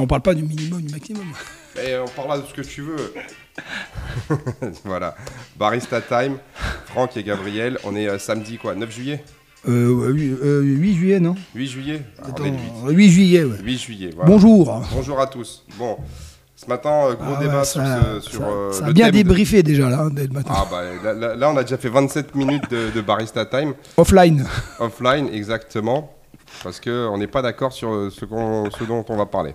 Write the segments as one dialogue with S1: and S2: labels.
S1: Et on parle pas du minimum, du maximum.
S2: Et on parlera de ce que tu veux. voilà. Barista Time, Franck et Gabriel. On est euh, samedi, quoi, 9 juillet?
S1: Euh, oui, euh, 8 juillet, non?
S2: 8 juillet? Ah, on
S1: Attends,
S2: est le 8.
S1: 8 juillet, ouais.
S2: 8 juillet, voilà.
S1: Bonjour.
S2: Bonjour à tous. Bon, ce matin, euh, gros
S1: Ah ouais,
S2: débat
S1: ça,
S2: sur, ce- sur,
S1: ça-
S2: euh,
S1: ça a bien
S2: de-
S1: débriefé déjà là, dès le matin.
S2: Ah bah là, là- là, on a déjà fait 27 minutes de, de Barista Time,
S1: Offline.
S2: offline exactement, parce qu'on n'est pas d'accord sur euh, ce, qu'on- ce dont on va parler.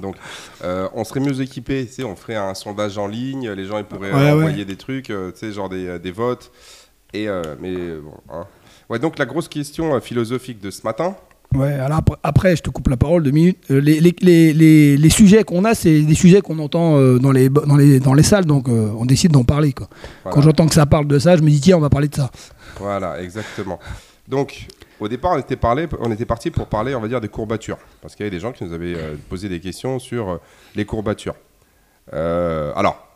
S2: Donc, euh, on serait mieux équipé, tu sais, on ferait un sondage en ligne, les gens ils pourraient
S1: Ouais,
S2: euh,
S1: ouais.
S2: envoyer des trucs, euh, tu sais, genre des, des votes. Et, euh, mais bon, hein. Ouais, donc la grosse question philosophique de ce matin,
S1: Ouais, alors après, après, je te coupe la parole deux minutes. Euh, Les, les, les, les, sujets qu'on a, c'est des sujets qu'on entend dans, les, dans, les, dans les salles, donc on décide d'en parler. Quoi.
S2: Voilà.
S1: Quand j'entends que ça parle de ça, je me dis tiens, on va parler de ça.
S2: Voilà, exactement. Donc, au départ, on était, parlé, on était parti pour parler, on va dire, des courbatures. Parce qu'il y avait des gens qui nous avaient euh, posé des questions sur euh, les courbatures. Euh, alors,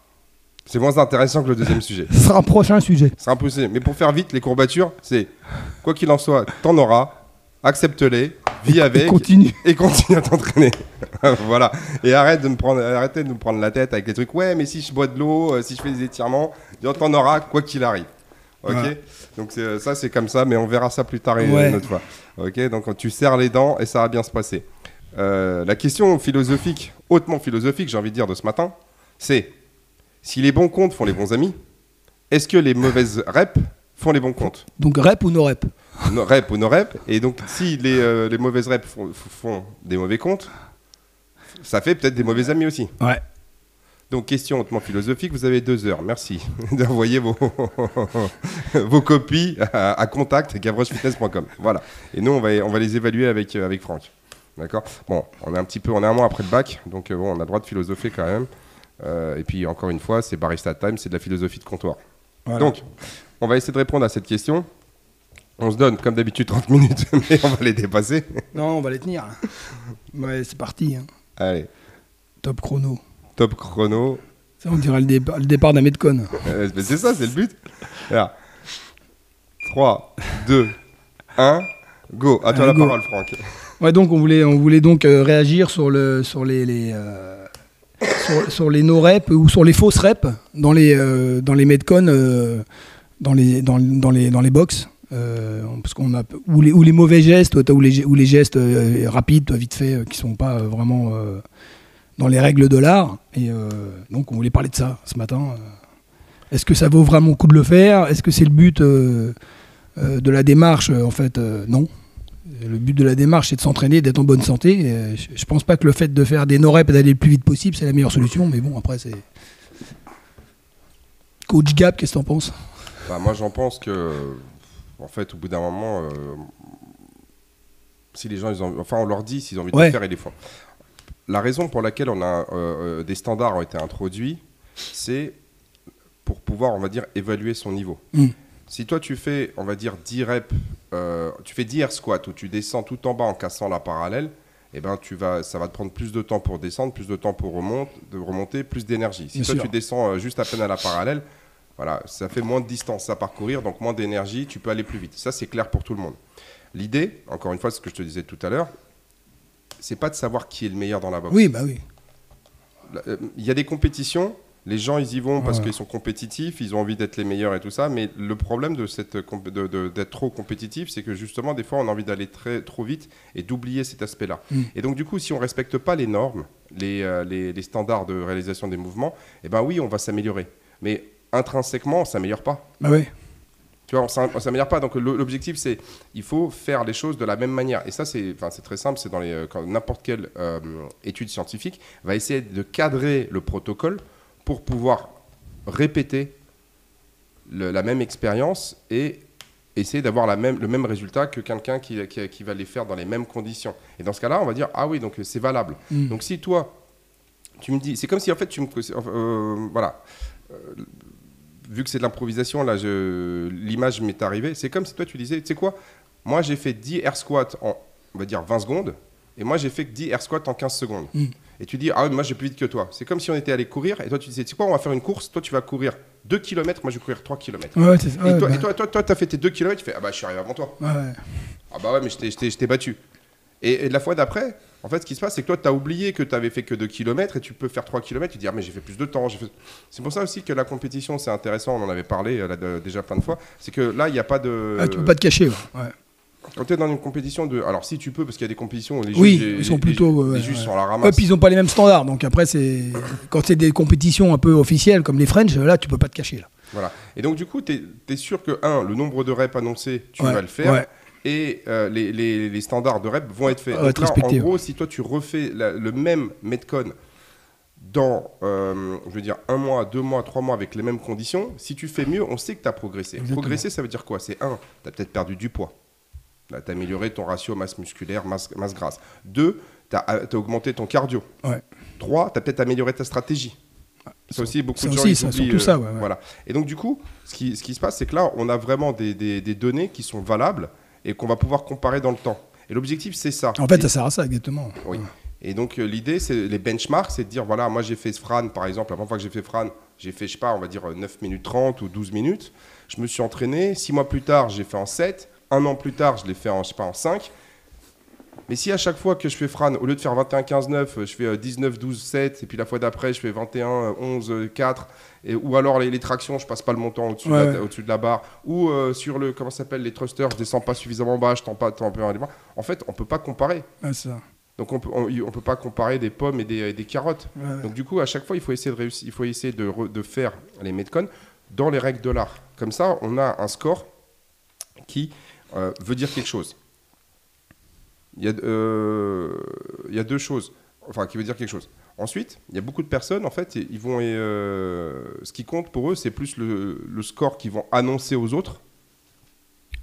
S2: c'est moins intéressant que le deuxième sujet.
S1: Ce sera un prochain sujet.
S2: C'est impossible. Mais pour faire vite, les courbatures, c'est quoi qu'il en soit, t'en auras, accepte-les, vis avec
S1: Et continue.
S2: et continue à t'entraîner. voilà. Et arrête de me prendre, arrêtez de me prendre la tête avec les trucs. Ouais, mais si je bois de l'eau, si je fais des étirements, t'en auras quoi qu'il arrive. Ok. Donc c'est- ça c'est comme ça, mais on verra ça plus tard une,
S1: Ouais.
S2: autre fois. Ok. Donc tu serres les dents et ça va bien se passer. Euh, la question philosophique, hautement philosophique, j'ai envie de dire de ce matin, c'est si les bons comptes font les bons amis, est-ce que les mauvaises reps font les bons comptes?
S1: Donc rep ou no rep?
S2: No rep ou no rep. Et donc, si les, euh, les mauvaises reps font, font des mauvais comptes, ça fait peut-être des mauvais amis aussi.
S1: Ouais.
S2: Donc, question hautement philosophique, vous avez deux heures. Merci d'envoyer vos, vos copies à, à contact gavrochefitness.com. Voilà. Et nous, on va, on va les évaluer avec, euh, avec Franck. D'accord? Bon, on est un petit peu, on est un mois après le bac, donc euh, bon, on a le droit de philosopher quand même. Euh, et puis, encore une fois, c'est Barista Time, c'est de la philosophie de comptoir.
S1: Voilà.
S2: Donc, on va essayer de répondre à cette question. On se donne, comme d'habitude, 30 minutes, mais on va les dépasser.
S1: Non, on va les tenir. Ouais, c'est parti. hein.
S2: Allez,
S1: Top chrono.
S2: Top chrono.
S1: Ça, on dirait le départ, le départ d'un Metcon.
S2: Euh, mais c'est ça, c'est le but. Là. 3, 2, 1, go. À toi la
S1: go.
S2: parole, Franck.
S1: Ouais, donc on voulait, on voulait donc euh, réagir sur, le, sur les, les, euh, sur, sur les no-reps ou sur les fausses reps dans les, dans les Metcon, dans, les, dans, dans, les, dans les box. Parce qu'on a, ou, les, ou les mauvais gestes, ou les, ou les gestes rapides, vite fait, qui sont pas vraiment dans les règles de l'art. Et euh, donc on voulait parler de ça ce matin. Euh, Est-ce que ça vaut vraiment le coup de le faire? Est-ce que c'est le but euh, de la démarche En fait, non. Le but de la démarche, c'est de s'entraîner, d'être en bonne santé. Et, je, je pense pas que le fait de faire des no-reps et d'aller le plus vite possible, c'est la meilleure solution. Mais bon, après, c'est. Coach Gap, qu'est-ce que t'en penses?
S2: Bah, moi, j'en pense que, en fait, au bout d'un moment, euh, si les gens, ils ont, enfin, on leur dit s'ils ont envie de
S1: Ouais.
S2: le faire, ils les font. La raison pour laquelle on a euh, euh, des standards ont été introduits, c'est pour pouvoir, on va dire, évaluer son niveau.
S1: Mm.
S2: Si toi tu fais, on va dire 10 reps, euh, tu fais 10 air squats où tu descends tout en bas en cassant la parallèle, eh ben tu vas, ça va te prendre plus de temps pour descendre, plus de temps pour remonter, de remonter, plus d'énergie. Si
S1: Bien
S2: toi
S1: sûr.
S2: tu descends juste à peine à la parallèle, voilà, ça fait moins de distance à parcourir, donc moins d'énergie, tu peux aller plus vite. Ça c'est clair pour tout le monde. L'idée, encore une fois, c'est ce que je te disais tout à l'heure, c'est pas de savoir qui est le meilleur dans la boxe.
S1: Oui, bah oui.
S2: Euh, Il y a des compétitions, les gens ils y vont parce
S1: Ouais.
S2: qu'ils sont compétitifs, ils ont envie d'être les meilleurs et tout ça, mais le problème de cette d'être trop compétitif, c'est que justement des fois on a envie d'aller très trop vite et d'oublier cet aspect-là.
S1: Mm.
S2: Et donc du coup, si on respecte pas les normes, les, euh, les, les standards de réalisation des mouvements, eh ben oui, on va s'améliorer. Mais intrinsèquement, on s'améliore pas.
S1: Bah oui.
S2: Tu vois, on on s'améliore pas. Donc l'objectif, c'est il faut faire les choses de la même manière. Et ça, c'est très simple. C'est dans les euh, quand n'importe quelle euh, étude scientifique va essayer de cadrer le protocole pour pouvoir répéter le- la même expérience et essayer d'avoir même, le même résultat que quelqu'un qui, qui, qui va les faire dans les mêmes conditions. Et dans ce cas-là, on va dire ah oui, donc c'est valable.
S1: Mm.
S2: Donc si toi, tu me dis, c'est comme si en fait tu me, euh, voilà, Euh, vu que c'est de l'improvisation là, je, l'image m'est arrivée. C'est comme si toi tu disais, tu sais quoi, moi j'ai fait 10 air squats en, on va dire 20 secondes, et moi j'ai fait que 10 air squats en 15 secondes.
S1: Mm.
S2: Et tu dis, ah moi j'ai plus vite que toi. C'est comme si on était allé courir, et toi tu disais, tu sais quoi, on va faire une course, toi tu vas courir 2 km, moi je vais courir 3 km.
S1: Ouais.
S2: Et toi,
S1: bah,
S2: et toi, toi, toi, t'as fait tes 2 km, tu fais, ah bah je suis arrivé avant toi.
S1: ouais.
S2: Ah bah ouais, mais je je je t'ai battu. Et, et la fois d'après, en fait, ce qui se passe, c'est que toi, tu as oublié que tu avais fait que 2 km et tu peux faire 3 km. Tu te dis, ah, mais j'ai fait plus de temps. fait- C'est pour ça aussi que la compétition, c'est intéressant. On en avait parlé euh, là, de- déjà plein de fois. C'est que là, il n'y a pas de.
S1: Ah, tu peux pas te cacher. ouais. Ouais.
S2: Quand tu es dans une compétition de. Alors, si tu peux, parce qu'il y a des compétitions où les
S1: Oui,
S2: juges, les-
S1: ils sont
S2: les-
S1: plutôt,
S2: les,
S1: ouais,
S2: les juges
S1: ouais.
S2: sont à la
S1: Ouais,
S2: ramasse.
S1: puis ils ont pas les mêmes standards. Donc après, c'est quand c'est des compétitions un peu officielles comme les French, là, tu peux pas te cacher. Là.
S2: Voilà. Et donc, du coup, tu es, sûr que, un, le nombre de reps annoncé, tu
S1: Ouais,
S2: vas le faire. Et euh, les, les- les standards de reps vont être faits.
S1: Être
S2: là, en gros, si toi, tu refais la- le même Metcon dans, euh, je veux dire, un mois, deux mois, trois mois avec les mêmes conditions, si tu fais mieux, on sait que tu as progressé.
S1: Exactement.
S2: Progresser, ça veut dire quoi? C'est un, tu as peut-être perdu du poids. Tu as amélioré ton ratio masse musculaire, masse, masse grasse. Deux, tu as, augmenté ton cardio.
S1: Ouais.
S2: Trois, tu as peut-être amélioré ta stratégie. Ça aussi, beaucoup de gens
S1: aussi,
S2: ils
S1: ça,
S2: oublient,
S1: surtout
S2: euh,
S1: ça, ouais, ouais.
S2: Voilà. Et donc, du coup, ce qui, ce qui se passe, c'est que là, on a vraiment des, des- des données qui sont valables et qu'on va pouvoir comparer dans le temps. Et l'objectif, c'est ça.
S1: En fait, ça sert à ça exactement.
S2: oui. Et donc, euh, l'idée, c'est les benchmarks, c'est de dire voilà, moi, j'ai fait Fran, par exemple, la première fois que j'ai fait Fran, j'ai fait, je sais pas, on va dire euh, 9 minutes 30 ou 12 minutes. Je me suis entraîné. Six mois plus tard, j'ai fait en 7. Un an plus tard, je l'ai fait en, je sais pas, en 5. Mais si à chaque fois que je fais Fran, au lieu de faire 21, 15, 9, je fais euh, 19, 12, 7, et puis la fois d'après, je fais 21, euh, 11, euh, 4, et, ou alors les, les tractions, je passe pas le montant au-dessus
S1: Ouais,
S2: de, la-
S1: ouais.
S2: au-dessus de la barre, ou euh, sur le, comment s'appelle, les thrusters, je descends pas suffisamment bas, je tends pas, tends pas bas. En fait, on peut pas comparer.
S1: C'est ça.
S2: Donc on peut, on, on peut pas comparer des pommes et des, et des carottes.
S1: Ouais.
S2: Donc du coup, à chaque fois, il faut essayer de réussir, il faut essayer de, re- de faire les Metcon dans les règles de l'art. Comme ça, on a un score qui euh, veut dire quelque chose. Il y, a, euh, il y a deux choses, enfin qui veut dire quelque chose. Ensuite, il y a beaucoup de personnes, en fait, ils vont, euh, ce qui compte pour eux, c'est plus le, le score qu'ils vont annoncer aux autres.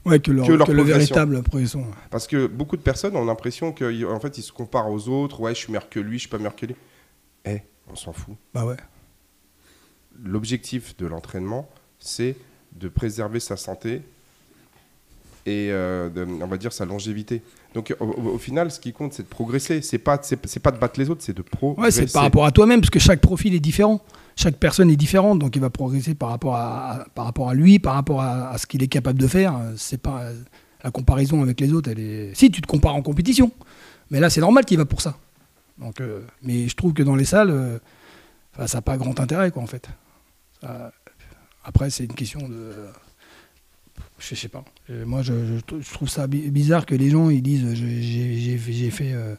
S1: Ouais, que, leur,
S2: que leur
S1: que le
S2: progression.
S1: véritable progression.
S2: Parce que beaucoup de personnes ont l'impression qu'en fait, ils se comparent aux autres. Ouais, je suis meilleur que lui, je suis pas meilleur que lui. Eh, on s'en fout.
S1: Bah ouais.
S2: L'objectif de l'entraînement, c'est de préserver sa santé et euh, de- on va dire sa longévité. Donc au, final, ce qui compte, c'est de progresser. C'est pas, c'est, pas de battre les autres, c'est de
S1: Ouais,
S2: progresser.
S1: c'est par rapport à toi-même, parce que chaque profil est différent. Chaque personne est différente, donc il va progresser par rapport à, par rapport à lui, par rapport à, à ce qu'il est capable de faire. C'est pas la comparaison avec les autres. Elle est. Si tu te compares en compétition, mais là c'est normal qu'il va pour ça. Donc, euh, mais je trouve que dans les salles, euh, ça n'a pas grand intérêt, quoi, en fait. Ça- après, c'est une question de. Je sais pas. Euh, Moi, je, trouve ça bi- bizarre que les gens ils disent j'ai fait, euh,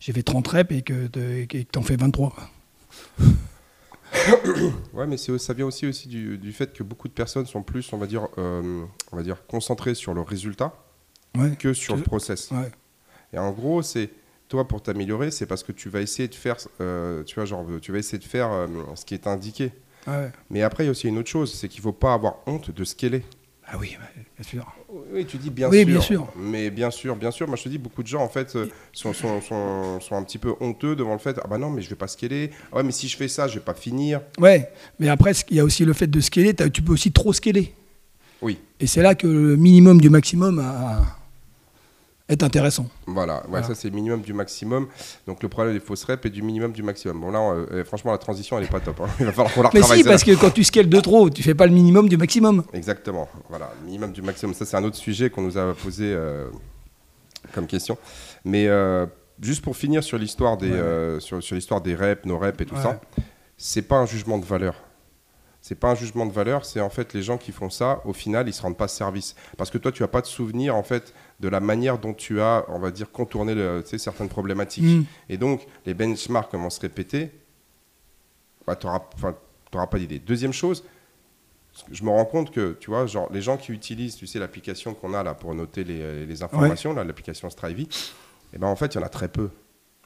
S1: fait 30 reps et que te- que t'en fais 23. quoi.
S2: Ouais, mais ça vient aussi, aussi du, du fait que beaucoup de personnes sont plus, on va dire, euh, on va dire concentrées sur le résultat
S1: Ouais.
S2: que sur le process.
S1: Ouais.
S2: Et en gros, c'est toi pour t'améliorer, c'est parce que tu vas essayer de faire, euh, tu vois, genre, tu vas essayer de faire euh, ce qui est indiqué.
S1: Ouais.
S2: Mais après, il y a aussi une autre chose, c'est qu'il faut pas avoir honte de ce qu'elle est.
S1: Ah oui, ouais, bien sûr.
S2: Oui, tu dis bien
S1: Oui,
S2: sûr.
S1: bien sûr.
S2: Mais bien sûr, bien sûr. Moi, je te dis, beaucoup de gens, en fait, euh, sont, sont, sont, sont un petit peu honteux devant le fait Ah bah non, mais je vais pas scaler. Ah ouais, mais si je fais ça, je vais pas finir.
S1: Ouais, mais après, il y a aussi le fait de scaler. Tu peux aussi trop scaler.
S2: Oui.
S1: Et c'est là que le minimum du maximum a- est intéressant.
S2: Voilà, ouais,
S1: Voilà.
S2: ça c'est minimum du maximum. Donc le problème des fausses reps est du minimum du maximum. Bon là, euh, euh, franchement, la transition, elle est pas top. hein. Il va falloir qu'on la
S1: Mais si, parce que quand tu scales de trop, tu fais pas le minimum du maximum.
S2: Exactement, voilà, minimum du maximum. Ça, c'est un autre sujet qu'on nous a posé euh, comme question. Mais euh, juste pour finir sur l'histoire des,
S1: Ouais.
S2: sur, sur l'histoire des reps, nos reps et tout
S1: Ouais.
S2: ça, c'est pas un jugement de valeur. C'est pas un jugement de valeur, c'est en fait les gens qui font ça, au final, ils se rendent pas service. Parce que toi, tu vas pas te souvenir en fait de la manière dont tu as, on va dire, contourné le- certaines problématiques.
S1: Mm.
S2: Et donc, les benchmarks commencent à se répéter, bah, tu n'auras pas d'idée. Deuxième chose, je me rends compte que, tu vois, genre, les gens qui utilisent, tu sais, l'application qu'on a là pour noter les, les informations, l'application Strivey, eh ben, en fait, il y en a très peu.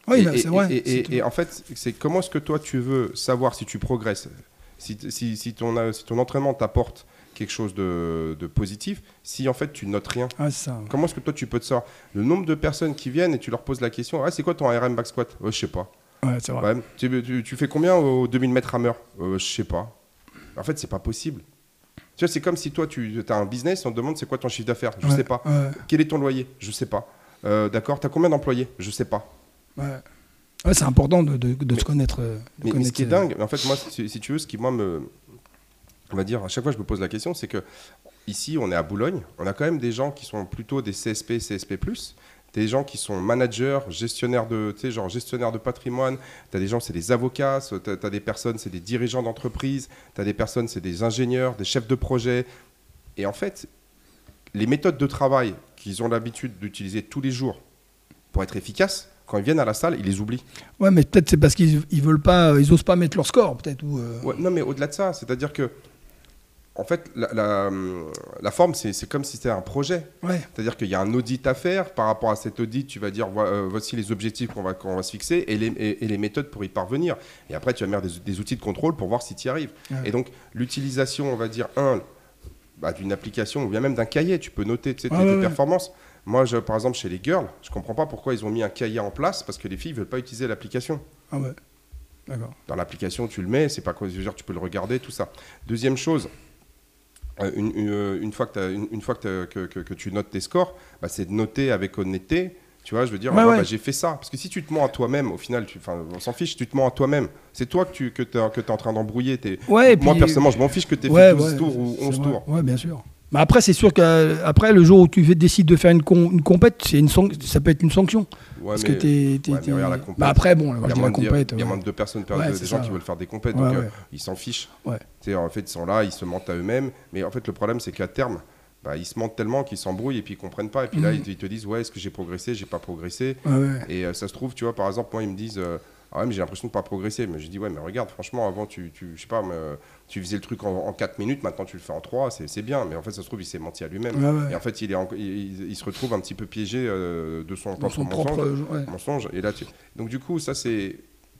S1: Oui,
S2: Et-
S1: bah, c'est vrai.
S2: Et, en fait, c'est comment est-ce que toi, tu veux savoir si tu progresses, si, si, si ton, si ton entraînement t'apporte quelque chose de, de positif, si en fait tu notes rien
S1: ça.
S2: Comment est-ce que toi tu peux te savoir Le nombre de personnes qui viennent et tu leur poses la question Ah, c'est quoi ton RM back squat? Ouais, Je sais pas.
S1: Ouais, c'est vrai.
S2: Ouais, tu, tu- tu fais combien au 2000 mètres hammer? Euh, Je sais pas. En fait, c'est pas possible. Tu vois, c'est comme si toi tu as un business, on te demande c'est quoi ton chiffre d'affaires? Je
S1: Ouais,
S2: sais pas.
S1: Ouais,
S2: Quel est ton loyer? Je sais pas. Euh, D'accord, tu as combien d'employés? Je sais pas.
S1: ouais. Ouais, c'est important de, de- de
S2: Mais-
S1: se connaître. de
S2: Mais, mais ce
S1: connaître
S2: qui est
S1: ses-
S2: dingue, en fait, moi, si, si tu veux, ce qui moi me. On va dire, à chaque fois je me pose la question, c'est que ici, on est à Boulogne, on a quand même des gens qui sont plutôt des CSP, CSP, des gens qui sont managers, gestionnaires de, tu sais, genre gestionnaires de patrimoine. Tu as des gens, c'est des avocats. Tu as, des personnes, c'est des dirigeants d'entreprise. Tu as des personnes, c'est des ingénieurs, des chefs de projet. Et en fait, les méthodes de travail qu'ils ont l'habitude d'utiliser tous les jours pour être efficaces, quand ils viennent à la salle, ils les oublient.
S1: Ouais, mais peut-être c'est parce qu'ils ils veulent pas, ils osent pas mettre leur score, peut-être. Ou euh.
S2: ouais, non, mais au-delà de ça, c'est-à-dire que en fait, la, la, forme, c'est comme si c'était un projet.
S1: Ouais.
S2: C'est-à-dire qu'il y a un audit à faire. Par rapport à cet audit, tu vas dire euh, voici les objectifs qu'on va, se fixer et les, et, les, méthodes pour y parvenir. Et après, tu vas mettre des, outils de contrôle pour voir si tu y arrives. Et donc, l'utilisation, on va dire, un, bah, d'une application ou bien même d'un cahier, tu peux noter tes, performances. Moi, je, par exemple, chez les girls, je comprends pas pourquoi ils ont mis un cahier en place parce que les filles veulent pas utiliser l'application.
S1: Ah ouais. D'accord.
S2: Dans l'application, tu le mets, c'est pas quoi, dire, tu peux le regarder, tout ça. Deuxième chose, euh, euh, une, fois, que, une, fois que, que, tu notes tes scores, bah, c'est de noter avec honnêteté. Tu vois, je veux dire, ah bah, j'ai fait ça. Parce que si tu te mens à toi-même, au final, tu, on s'en fiche, tu te mens à toi-même. C'est toi que tu que es, en train d'embrouiller.
S1: Ouais,
S2: Moi, personnellement, je m'en fiche que tu aies fait 12 tours ou 11 tours.
S1: Ouais, bien sûr. Mais après, c'est sûr qu'après, le jour où tu décides de faire une, une compète, une ça peut être une sanction. parce que t'es. Bah après, bon,
S2: il y a, moins, de, y a moins de deux personnes, des gens qui veulent faire des compètes, donc euh, ils s'en fichent. En fait, ils sont là, ils se mentent à eux-mêmes. Mais en fait, le problème, c'est qu'à terme, bah, ils se mentent tellement qu'ils s'embrouillent et puis ils comprennent pas. Et puis là, mhm. ils te disent, ouais, est-ce que j'ai progressé, j'ai pas progressé? Et euh, ça se trouve, tu vois, par exemple, moi, ils me disent. Euh, ah ouais, mais j'ai l'impression de pas progresser. Mais je dis, ouais, mais regarde, franchement, avant, tu, tu je sais pas, tu faisais le truc en, 4 minutes, maintenant tu le fais en 3, c'est bien. Mais en fait, ça se trouve, il s'est menti à lui-même. Et en fait, il, est il, se retrouve un petit peu piégé euh, de son, propre, mensonge, Et là, tu... Donc, du coup, ça, c'est.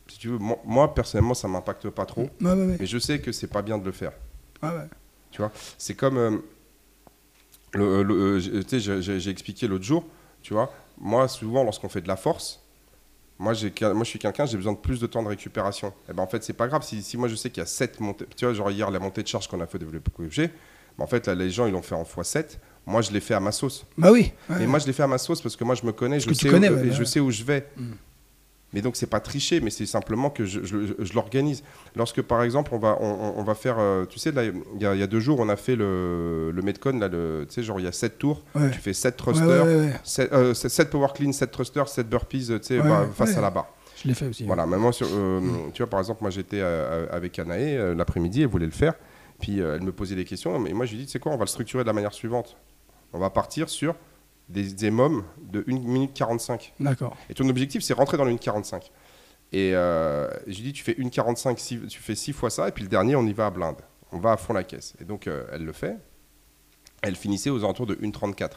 S2: Si tu veux, moi, personnellement, ça m'impacte pas trop. mais je sais que c'est pas bien de le faire. Tu vois, c'est comme. Euh, le, j'ai expliqué l'autre jour, tu vois, moi, souvent, lorsqu'on fait de la force, moi, moi, je suis quelqu'un, j'ai besoin de plus de temps de récupération. Et eh ben, en fait, c'est pas grave. Si, si moi, je sais qu'il y a 7 montées, tu vois, genre hier, la montée de charge qu'on a fait développer objet, ben, en fait, là, les gens, ils l'ont fait en x7. Moi, je l'ai fait à ma sauce.
S1: Bah oui.
S2: Et moi, je l'ai fait à ma sauce parce que moi, je me connais, je sais, où, et je sais où je vais. Mm. Mais donc, c'est pas tricher, mais c'est simplement que je, je, l'organise. Lorsque, par exemple, on va, on, on va faire. Euh, tu sais, là, il y, y, a deux jours, on a fait le, le Metcon. Là, le, tu sais, genre, il y a 7 tours. Tu fais 7 thrusters, 7, euh, power clean, 7 thrusters, 7 burpees, tu sais, bah, face à la barre.
S1: Je l'ai fait aussi.
S2: Voilà, même moi, sur, euh, mm. tu vois, par exemple, moi, j'étais avec Anaé l'après-midi, elle voulait le faire. Puis, elle me posait des questions. Et moi, je lui ai dit, tu sais quoi, on va le structurer de la manière suivante. On va partir sur des, des mômes de 1 minute 45.
S1: D'accord.
S2: Et ton objectif, c'est rentrer dans le 1 45. Et euh, j'ai dit, tu fais une 45, tu fais 6 fois ça, et puis le dernier, on y va à blinde. On va à fond la caisse. Et donc, euh, elle le fait. Elle finissait aux alentours de 1,34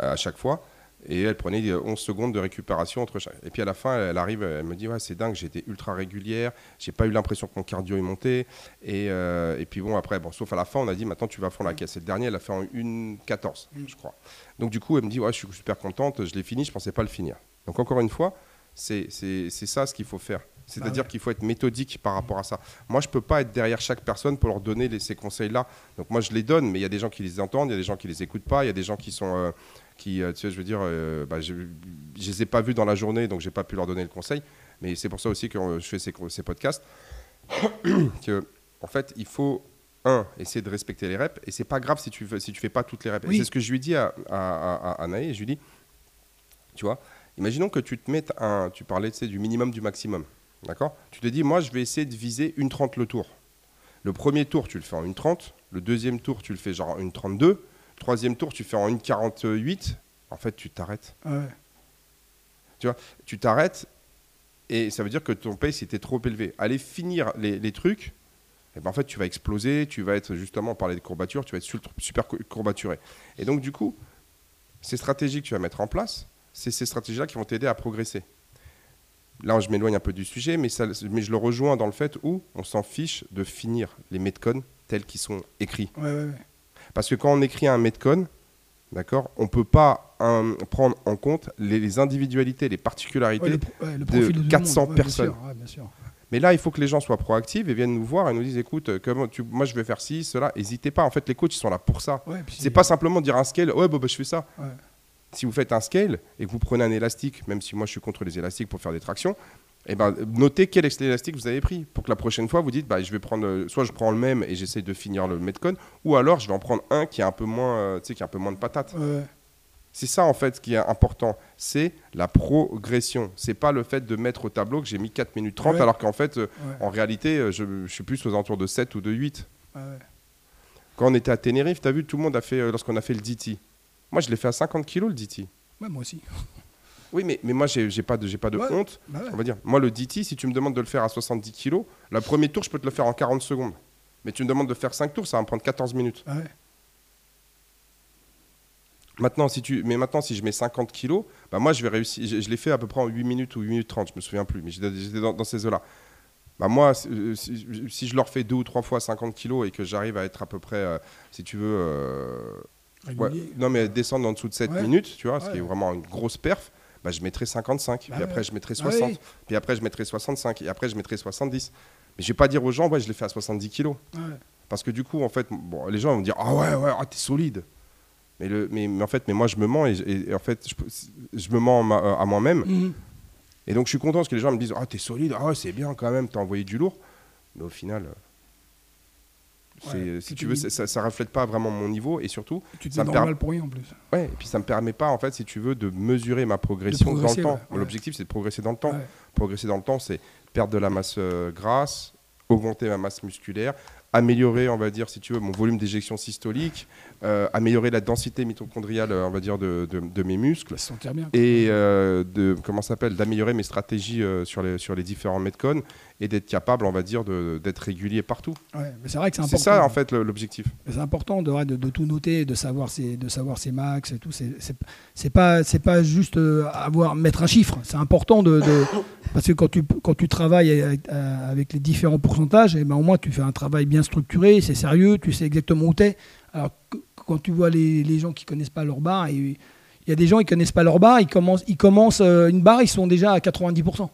S2: euh, à chaque fois. Et elle prenait 11 secondes de récupération entre chaque. Et puis à la fin, elle arrive, elle me dit Ouais, c'est dingue, j'étais ultra régulière, j'ai pas eu l'impression que mon cardio est monté. Et, et, puis bon, après, bon, sauf à la fin, on a dit Maintenant, tu vas à fond la caisse. Et le dernier, elle a fait en 1,14, je crois. Donc du coup, elle me dit Ouais, je suis super contente, je l'ai fini, je pensais pas le finir. Donc encore une fois, c'est ça ce qu'il faut faire. C'est-à-dire bah qu'il faut être méthodique par rapport à ça. Moi, je ne peux pas être derrière chaque personne pour leur donner les, ces conseils-là. Donc moi, je les donne, mais il y a des gens qui les entendent, il y a des gens qui les écoutent pas, il y a des gens qui sont, euh, qui, euh, tu sais, je veux dire, euh, bah, je, ne les ai pas vus dans la journée, donc j'ai pas pu leur donner le conseil. Mais c'est pour ça aussi que je fais ces, ces podcasts. que, en fait, il faut un, essayer de respecter les reps, et c'est pas grave si tu ne si tu fais pas toutes les reps. C'est ce que je lui dis à, à, à, je lui dis, tu vois, Imaginons que tu te mettes un. Tu parlais du minimum, du maximum. D'accord? Tu te dis, moi, je vais essayer de viser une 30 le tour. Le premier tour, tu le fais en une 30. Le deuxième tour, tu le fais genre en une 32. Le troisième tour, tu fais en une 48. En fait, tu t'arrêtes. Tu vois, tu t'arrêtes et ça veut dire que ton pace était trop élevé. Aller finir les, trucs, et eh ben en fait, tu vas exploser, tu vas être justement, on parlait de courbature, tu vas être super courbaturé. Et donc, du coup, ces stratégies que tu vas mettre en place, c'est ces stratégies-là qui vont t'aider à progresser. Là, je m'éloigne un peu du sujet, mais, mais, je le rejoins dans le fait où on s'en fiche de finir les Metcon tels qu'ils sont écrits. Parce que quand on écrit un Metcon, d'accord, on ne peut pas prendre en compte les, individualités, les particularités de 400 personnes. Mais là, il faut que les gens soient proactifs et viennent nous voir et nous disent écoute, comment tu, moi je vais faire ci, cela. N'hésitez pas. En fait, les coachs ils sont là pour ça. c'est pas simplement dire un scale. Ouais, bah, je fais ça si vous faites un scale et que vous prenez un élastique, même si moi je suis contre les élastiques pour faire des tractions, eh ben, notez quel élastique vous avez pris pour que la prochaine fois vous dites bah, je vais prendre euh, soit je prends le même et j'essaie de finir le Metcon ou alors je vais en prendre un qui a un peu moins euh, qui a un peu moins de patates. C'est ça en fait qui est important, c'est la progression. C'est pas le fait de mettre au tableau que j'ai mis 4 minutes 30
S1: Ouais.
S2: alors qu'en fait, euh,
S1: Ouais.
S2: en réalité, je, je suis plus aux alentours de 7 ou de 8.
S1: Ouais, ouais.
S2: Quand on était à Tenerife, tu as vu, tout le monde a fait, lorsqu'on a fait le DT. Moi, je l'ai fait à 50 kilos le DT.
S1: Ouais, moi aussi.
S2: Oui, mais, mais moi, j'ai pas de, pas de
S1: Ouais.
S2: honte.
S1: Bah ouais.
S2: On va dire, moi, le DT, si tu me demandes de le faire à 70 kilos, le premier tour, je peux te le faire en 40 secondes. Mais tu me demandes de faire 5 tours, ça va me prendre 14 minutes.
S1: Ouais.
S2: Maintenant, si tu, mais maintenant, si je mets 50 kilos, bah moi, je vais réussir. Je, je l'ai fait à peu près en 8 minutes ou 8 minutes 30, je me souviens plus, mais j'étais dans, dans ces eaux-là. Bah moi, si, euh, si- si je leur fais deux ou trois fois 50 kilos et que j'arrive à être à peu près, euh, si tu veux, euh, ouais, non mais descendre en dessous de 7
S1: Ouais.
S2: minutes, tu vois, ce qui est vraiment une grosse perf, bah je mettrai 55,
S1: Bah
S2: puis après je mettrai
S1: Ah
S2: 60,
S1: oui.
S2: puis après je mettrai 65, et après je mettrai 70. Mais je vais pas dire aux gens, ouais, je l'ai fait à 70 kilos. Parce que du coup, en fait, bon, les gens vont me dire Ah ouais, ouais, ah, t'es solide. Mais, le, mais, mais en fait, mais moi, je me mens et, et- et en fait, je, me mens à ma- à moi-même.
S1: Mhm.
S2: Et donc, je suis content parce que les gens me disent Ah, t'es solide, ah, c'est bien quand même, t'as envoyé du lourd. Mais au final, euh,
S1: Ouais,
S2: si tu veux, ça, ça reflète pas vraiment mon niveau et surtout,
S1: Tu te
S2: Ça me
S1: normal pour rien en plus.
S2: ouais, et puis ça me permet pas, en fait, si tu veux, de mesurer ma progression dans le temps.
S1: ouais.
S2: L'objectif, c'est de progresser dans le temps. Progresser dans le temps, c'est perdre de la masse euh, grasse, augmenter ma masse musculaire, améliorer, on va dire, si tu veux, mon volume d'éjection systolique, euh, améliorer la densité mitochondriale, euh, on va dire, de, de- de mes muscles.
S1: Se sentir bien.
S2: Et euh, de comment s'appelle d'améliorer mes stratégies euh, sur les sur les différents metcon et d'être capable, on va dire, d'être régulier partout.
S1: Ouais, mais c'est vrai que c'est
S2: C'est
S1: important.
S2: ça en fait l'objectif.
S1: C'est important de, de, de tout noter, de savoir ses, de savoir ses max et tout. C'est c'est- c'est pas c'est pas juste euh, avoir mettre un chiffre. C'est important de, de- parce que quand tu quand tu travailles avec, euh, avec les différents pourcentages, et ben au moins tu fais un travail bien structuré, c'est sérieux, tu sais exactement où t'es. Alors quand tu vois les, les gens qui connaissent pas leur barre, et il y a des gens qui connaissent pas leur barre, ils commencent ils commencent euh, une barre, ils sont déjà à 90%.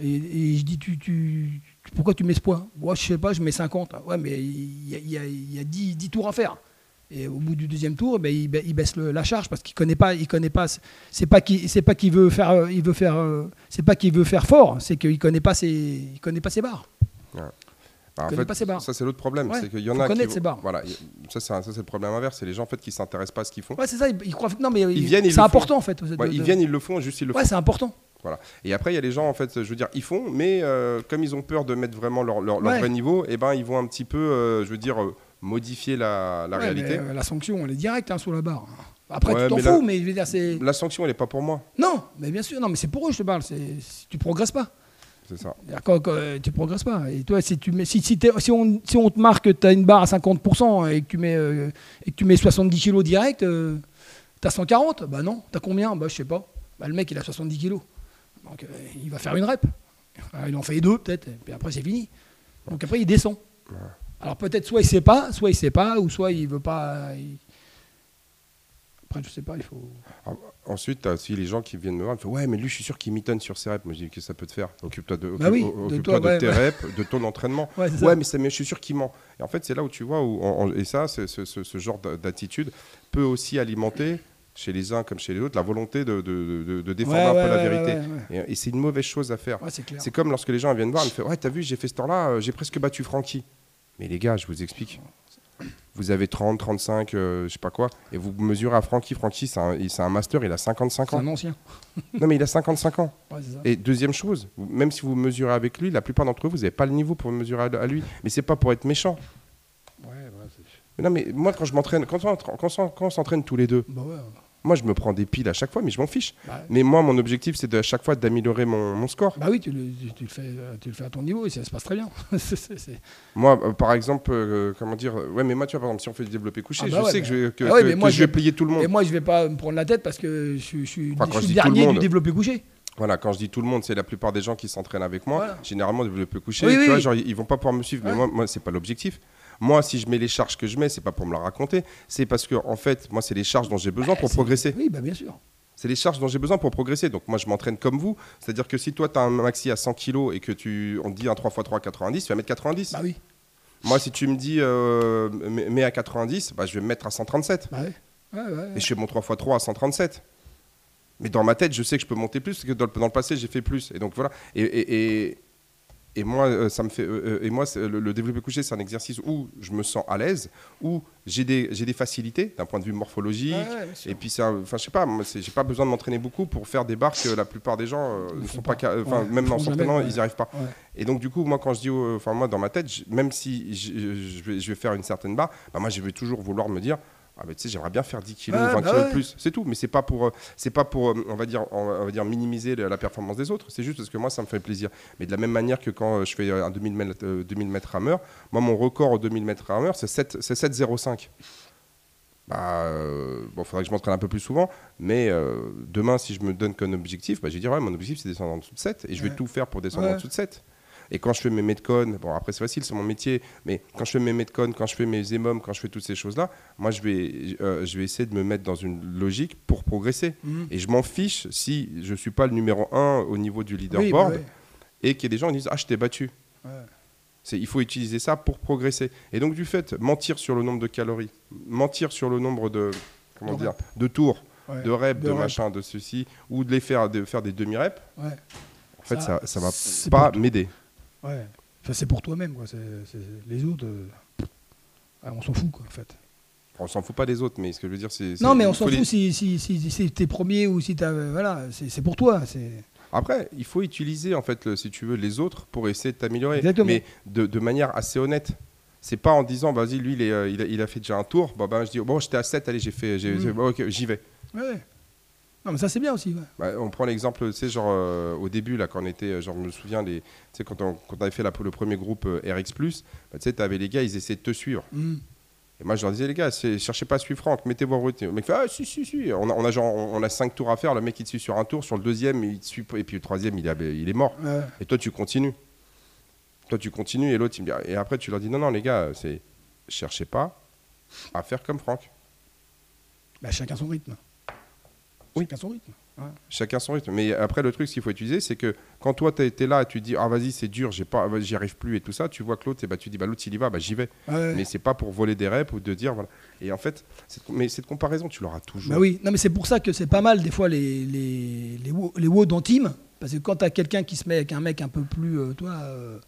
S1: Et, et je dis, tu, tu, pourquoi tu mets ce poids Moi, je sais pas, je mets 50. Ouais, mais il y a, y a- y a 10, 10 tours à faire. Et au bout du deuxième tour, ben, il, il baisse le- la charge parce qu'il connaît pas, il connaît pas. C'est pas qu'il, c'est pas qu'il veut faire, euh, il veut faire, euh, c'est pas qu'il veut faire fort, c'est qu'il connaît pas ses, il connaît pas ses barres.
S2: Bah, en fait,
S1: pas ses barres.
S2: ça c'est l'autre problème,
S1: Ouais,
S2: c'est qu'il y en a qui
S1: ses barres.
S2: Voilà, ça c'est un- ça c'est le problème inverse, c'est les gens en fait qui s'intéressent pas à ce qu'ils font.
S1: Ouais, c'est ça. Ils, ils croient. Non, mais
S2: Ils viennent, ils
S1: c'est important en fait. de-
S2: Ouais, ils
S1: de-
S2: viennent, ils le font, juste ils le font.
S1: Ouais, c'est important.
S2: Et après il y a les gens en fait, je veux dire, ils font, mais euh, comme ils ont peur de mettre vraiment leur, leur, leur
S1: Ouais.
S2: vrai niveau, et ben ils vont un petit peu, euh, je veux dire, euh, modifier la, la
S1: Ouais,
S2: réalité.
S1: mais, euh, la sanction, elle est directe hein, sous la barre. Après,
S2: Ouais,
S1: tu t'en fous,
S2: la-
S1: mais je veux dire, c'est.
S2: La sanction elle est pas pour moi,
S1: Non, mais bien sûr, non, mais c'est pour eux je te parle. Si tu progresses pas.
S2: c'est ça.
S1: Quand, quand, tu progresses pas. Et toi, si, tu mets, si, si, si on, si on te marque que tu as une barre à 50% et que tu mets, et que tu mets 70 kilos direct, tu as 140 Bah non. Tu as combien? Bah je sais pas. Bah, le mec, il a 70 kilos. Donc euh, il va faire une rep. Ah, il en fait deux peut-être, puis après c'est fini. Donc après il descend. Alors peut-être soit il sait pas, soit il sait pas, ou soit il veut pas. il- Après je sais pas, il faut.
S2: Ensuite, tu as aussi les gens qui viennent me voir, ils me font Ouais, mais lui, je suis sûr qu'il mitonne sur ses reps. Moi, je dis que ça peut te faire? Occupe-toi de,
S1: Bah oui,
S2: occupe-
S1: de
S2: occupe-toi
S1: toi,
S2: de
S1: ouais,
S2: tes
S1: ouais.
S2: reps, de ton entraînement.
S1: Ouais,
S2: mais, ça, mais je suis sûr qu'il ment. Et en fait, c'est là où tu vois, où, et ça, ce, ce- genre d'a- d'attitude peut aussi alimenter, chez les uns comme chez les autres, la volonté de, de, de- de déformer
S1: Ouais,
S2: un
S1: ouais,
S2: peu la vérité. Et, et c'est une mauvaise chose à faire.
S1: C'est.
S2: C'est comme lorsque les gens viennent voir, ils me font Ouais, t'as vu, j'ai fait ce temps-là, euh, j'ai presque battu Francky. Mais les gars, je vous explique. Vous avez 30, 35, euh, je sais pas quoi, et vous mesurez à Francky. Francky, c'est un, c'est un master, il a 55
S1: C'est
S2: ans.
S1: un ancien.
S2: Non, mais il a 55 ans.
S1: C'est.
S2: Et deuxième chose, vous- même si vous mesurez avec lui, la plupart d'entre eux, vous n'avez pas le niveau pour mesurer à, à lui. Mais c'est pas pour être méchant.
S1: Ouais, c'est-
S2: non, mais moi, quand je m'entraîne, quand on, s'entraîne tous les deux,
S1: Bah ouais.
S2: Moi, je me prends des piles à chaque fois, mais je m'en fiche.
S1: Bah,
S2: Mais moi, mon objectif, c'est à chaque fois d'améliorer mon, mon score.
S1: Bah oui, tu le, tu- le fais, euh, tu le fais à ton niveau et ça se passe très bien.
S2: Moi, euh, par exemple, euh, comment dire, ouais, mais moi, tu vois, par exemple, si on fait du développé couché,
S1: Ah bah
S2: je
S1: ouais,
S2: sais que je vais, que,
S1: Ah ouais,
S2: que-
S1: mais moi,
S2: que je vais plier tout le monde.
S1: Et moi, je vais pas me prendre la tête parce que je, suis- je suis,
S2: Enfin,
S1: je suis
S2: le
S1: dernier du développé couché.
S2: Voilà, quand je dis tout le monde, c'est la plupart des gens qui s'entraînent avec moi.
S1: Voilà.
S2: Généralement, développé couché,
S1: Oui,
S2: tu
S1: oui,
S2: vois,
S1: oui.
S2: genre, ils vont pas pouvoir me suivre. Mais moi, moi c'est pas l'objectif. Moi, si je mets les charges que je mets, c'est pas pour me la raconter. C'est parce que, en fait, moi, c'est les charges dont j'ai besoin pour
S1: C'est-
S2: progresser.
S1: Oui, bah bien sûr.
S2: C'est les charges dont j'ai besoin pour progresser. Donc moi, je m'entraîne comme vous. C'est-à-dire que si toi, tu as un maxi à 100 kg et que tu, on te dit un 3x3 90, tu vas mettre 90.
S1: Bah oui.
S2: Moi, si tu me dis euh, mets à 90, bah, je vais me mettre à 137.
S1: Bah ouais. Ouais, ouais,
S2: Et je fais mon 3x3 à 137. Mais dans ma tête, je sais que je peux monter plus, parce que dans le, dans le passé, j'ai fait plus. Et donc voilà. Et, et- et et moi, euh, ça me fait, euh, euh, et moi, le, le développé couché, c'est un exercice où je me sens à l'aise, où j'ai des, des facilités d'un point de vue morphologique.
S1: Ouais.
S2: Et puis, un- enfin, je sais pas, j'ai pas besoin de m'entraîner beaucoup pour faire des barres que la plupart des gens ne
S1: font
S2: pas,
S1: pas. Ouais,
S2: même en s'entraînant, ils n'y arrivent pas.
S1: Ouais.
S2: Et donc, du coup, moi, quand je dis, enfin, moi, dans ma tête, je- même si je, je vais, je vais faire une certaine barre, bah, moi, je vais toujours vouloir me dire, ah, tu sais, j'aimerais bien faire 10 kilos,
S1: Ouais,
S2: 20
S1: bah
S2: kilos de plus. C'est tout. Mais c'est pas pour, euh, c'est pas pour, euh, on va dire, on va dire minimiser la performance des autres. C'est juste parce que moi, ça me fait plaisir. Mais de la même manière que quand euh, je fais un 2000 mètres, euh, 2000 mètres rameur, moi, mon record au 2000 mètres rameur, c'est 7 c'est 7,05. Bah, euh, bon, faudrait que je m'entraîne un peu plus souvent, mais euh, demain, si je me donne comme objectif, bah, je vais dire, ouais, mon objectif, c'est descendre en dessous de 7, et je vais tout faire pour descendre en dessous de 7. Et quand je fais mes metcon, bon, après, c'est facile, c'est mon métier, mais quand je fais mes metcon, quand je fais mes émums, quand je fais toutes ces choses-là, moi, je vais, euh, je vais essayer de me mettre dans une logique pour progresser.
S1: Mhm.
S2: Et je m'en fiche si je suis pas le numéro 1 au niveau du
S1: Oui,
S2: leaderboard,
S1: bah ouais.
S2: et qu'il y a des gens qui disent, ah, je t'ai battu.
S1: Ouais.
S2: Il faut utiliser ça pour progresser. Et donc, du fait, mentir sur le nombre de calories, mentir sur le nombre de, comment
S1: De
S2: dire, de tours,
S1: Ouais.
S2: de reps, de,
S1: De
S2: machin, de ceci, ou de les faire, de faire des demi-reps,
S1: Ouais.
S2: en fait, ça,
S1: ça
S2: va pas m'aider.
S1: Ouais. Enfin, c'est pour toi-même, quoi. C'est, c'est- Les autres, euh, ah, on s'en fout, quoi, en fait.
S2: On s'en fout pas des autres, mais ce que je veux dire, c'est.
S1: Non, mais on s'en fout
S2: les-
S1: si, si, si, si t'es premier ou si t'as. Voilà, c'est, pour toi. C'est...
S2: Après, il faut utiliser, en fait, le- si tu veux, les autres pour essayer de t'améliorer.
S1: Exactement.
S2: Mais de, de manière assez honnête. C'est pas en disant, vas-y, lui, il, est, euh, il, a, il a fait déjà un tour. Ben, je dis, bon, j'étais à 7, allez, j'ai fait. j'ai-
S1: Mm.
S2: ok, j'y vais.
S1: Ouais. Non, mais ça, c'est bien aussi. ouais.
S2: Bah, on prend l'exemple, tu sais, genre euh, au début, là, quand on était, euh, genre, je me souviens, les, tu sais, quand on, quand on avait fait la- le premier groupe euh, RX, bah, tu sais, t'avais les gars, ils essayaient de te suivre.
S1: Mhm.
S2: Et moi, je leur disais, les gars, cherchez pas à suivre Franck, mettez-vous en route. Le mec fait, ah, si, si, si. On a, on a, genre, on a cinq tours à faire, le mec, il te suit sur un tour, sur le deuxième, il te suit, et puis le troisième, il, est- il est mort.
S1: Ouais.
S2: Et toi, tu continues. Toi, tu continues, et l'autre, il me dit, et après, tu leur dis, non, non, les gars, c'est, cherchez pas à faire comme Franck.
S1: Bah, chacun son rythme.
S2: Oui.
S1: Chacun son rythme. Ouais.
S2: Chacun son rythme. Mais après, le truc, ce qu'il faut utiliser, c'est que quand toi, tu été là, tu te dis, ah, vas-y, c'est dur, j'ai pas, j'y arrive plus et tout ça, tu vois que l'autre, ben, tu dis, bah, l'autre, s'il y va, bah, j'y vais.
S1: Ouais.
S2: Mais c'est pas pour voler des reps ou de dire, voilà. Et en fait, cette, mais cette comparaison, tu l'auras toujours.
S1: Bah oui, non mais c'est pour ça que c'est pas mal des fois les les les, wo- les WOD en team parce que quand tu as quelqu'un qui se met avec un mec un peu plus euh, toi euh,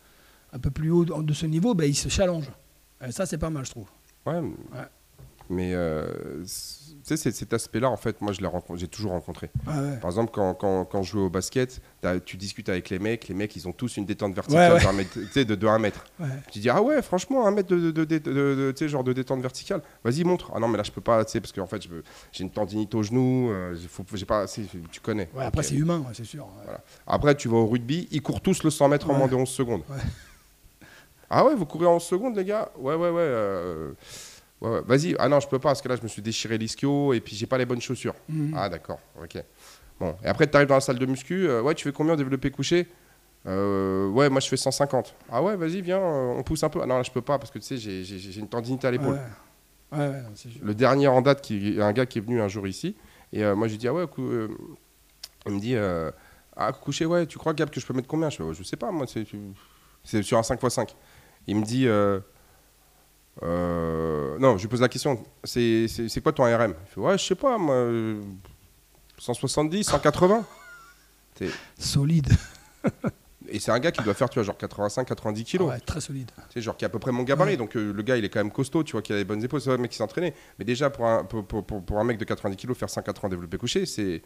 S1: un peu plus haut de ce niveau, bah, il se challenge. Et ça c'est pas mal je trouve.
S2: Ouais. Mais euh, tu sais, cet aspect-là, en fait, moi, je l'ai rencontré- j'ai toujours rencontré.
S1: Ouais.
S2: Par exemple, quand, quand, quand je jouais au basket, tu discutes avec les mecs, les mecs, ils ont tous une détente verticale
S1: Ouais, ouais.
S2: mètre- de 2 à 1 mètre. Tu dis, ah ouais, franchement, un mètre de, de, de, genre de détente verticale, vas-y, montre. Ah non, mais là, je peux pas, tu sais, parce qu'en fait, j'ai une tendinite au genou, euh, faut- pas, tu connais.
S1: Après c'est humain, c'est sûr.
S2: Voilà. Après, tu vas au rugby, ils courent tous le 100 mètres en moins de 11 secondes. Ah ouais, vous courez en 11 secondes, les gars? Ouais, ouais, ouais. euh, ouais, ouais. Vas-y. Ah non, je peux pas, parce que là, je me suis déchiré l'ischio et puis j'ai pas les bonnes chaussures.
S1: Mhm.
S2: Ah d'accord, ok. Bon, et après, tu arrives dans la salle de muscu, euh, ouais, tu fais combien au développé couché? Euh, Ouais, moi, je fais 150. Ah ouais, vas-y, viens, euh, on pousse un peu. Ah non, là, je peux pas, parce que tu sais, j'ai- une tendinite à l'épaule.
S1: Ouais.
S2: Le dernier en date, qui, un gars qui est venu un jour ici, et moi je lui dis ah ouais, il me dit euh, ah coucher ouais, tu crois Gab que je peux mettre combien? Je fais je sais pas moi, c'est sur un 5x5. Il me dit euh, euh, non, je lui pose la question, c'est quoi ton RM Il fait ouais, je sais pas moi, euh, 170, 180.
S1: Solide.
S2: Et c'est un gars qui doit faire tu vois genre 85, 90 kilos.
S1: Ouais, très solide.
S2: Tu sais, genre qui est à peu près mon gabarit,
S1: Ouais.
S2: donc euh, le gars il est quand même costaud, tu vois, qui a les bonnes épaules, c'est le mec qui s'est entraîné. Mais déjà pour un, pour, pour- pour- pour un mec de 90 kilos, faire 180 développé couché, c'est.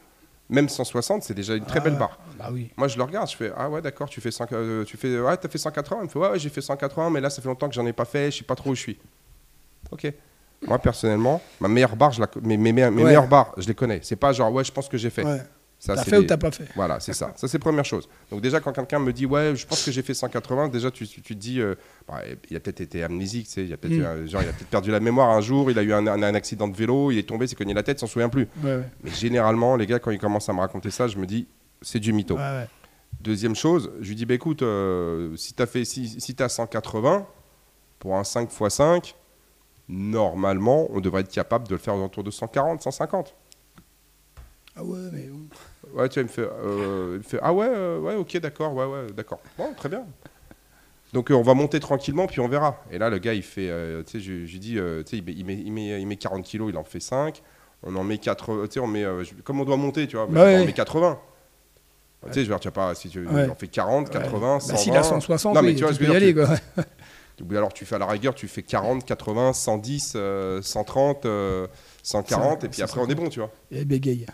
S2: Même 160, c'est déjà une très belle
S1: Ah,
S2: barre.
S1: Bah oui.
S2: Moi je le regarde, je fais Ah ouais, d'accord, tu fais 100, euh, tu fais, ouais, t'as fait 180 Il me fait Ouais, ouais, j'ai fait 180, mais là ça fait longtemps que j'en ai pas fait, je sais pas trop où je suis. Ok. Moi personnellement, ma meilleure barre, je la, mes, mes, mes
S1: Ouais.
S2: meilleures barres, je les connais. C'est pas genre Ouais, je pense que j'ai fait.
S1: Ouais.
S2: Ça,
S1: T'as fait ou t'as pas fait
S2: voilà, c'est ça. Ça, c'est première chose. Donc, déjà, quand quelqu'un me dit, ouais, je pense que j'ai fait 180, déjà, tu, tu te dis, euh, bah, il a peut-être été amnésique, tu sais, il a peut-être
S1: Mm.
S2: il a peut-être perdu la mémoire un jour, il a eu un, un- un accident de vélo, il est tombé, s'est cogné la tête, il s'en souvient plus.
S1: Ouais, ouais.
S2: Mais généralement, les gars, quand ils commencent à me raconter ça, je me dis, c'est du mytho.
S1: Ouais.
S2: Deuxième chose, je lui dis, bah, écoute, euh, si tu as fait, si, si t'as 180, pour un 5 x 5, normalement, on devrait être capable de le faire autour de 140, 150.
S1: Ah ouais, mais
S2: Ouais, tu vois, il me fait, euh, il me fait ah ouais, euh, ouais, ok, d'accord, ouais, ouais, d'accord. Bon, très bien. Donc euh, on va monter tranquillement, puis on verra. Et là, le gars, il fait, euh, tu sais, je, lui dis, euh, tu sais, il met, il, met, il, met, il met 40 kilos, il en fait 5. On en met 4, tu sais, on met, euh, comme on doit monter, tu vois,
S1: Bah
S2: on
S1: ouais.
S2: met 80. Tu sais, je veux dire, tu as pas, si tu
S1: Ouais.
S2: en fais 40, 80,
S1: Bah,
S2: 120.
S1: S'il a 160,
S2: Non, mais
S1: oui,
S2: tu vois
S1: tu peux
S2: je
S1: y
S2: dire,
S1: aller. Quoi.
S2: Ou alors tu fais à la rigueur, tu fais 40, 80, 110, euh, 130, euh, 140, et puis après on est bon, tu vois.
S1: Et bégaye.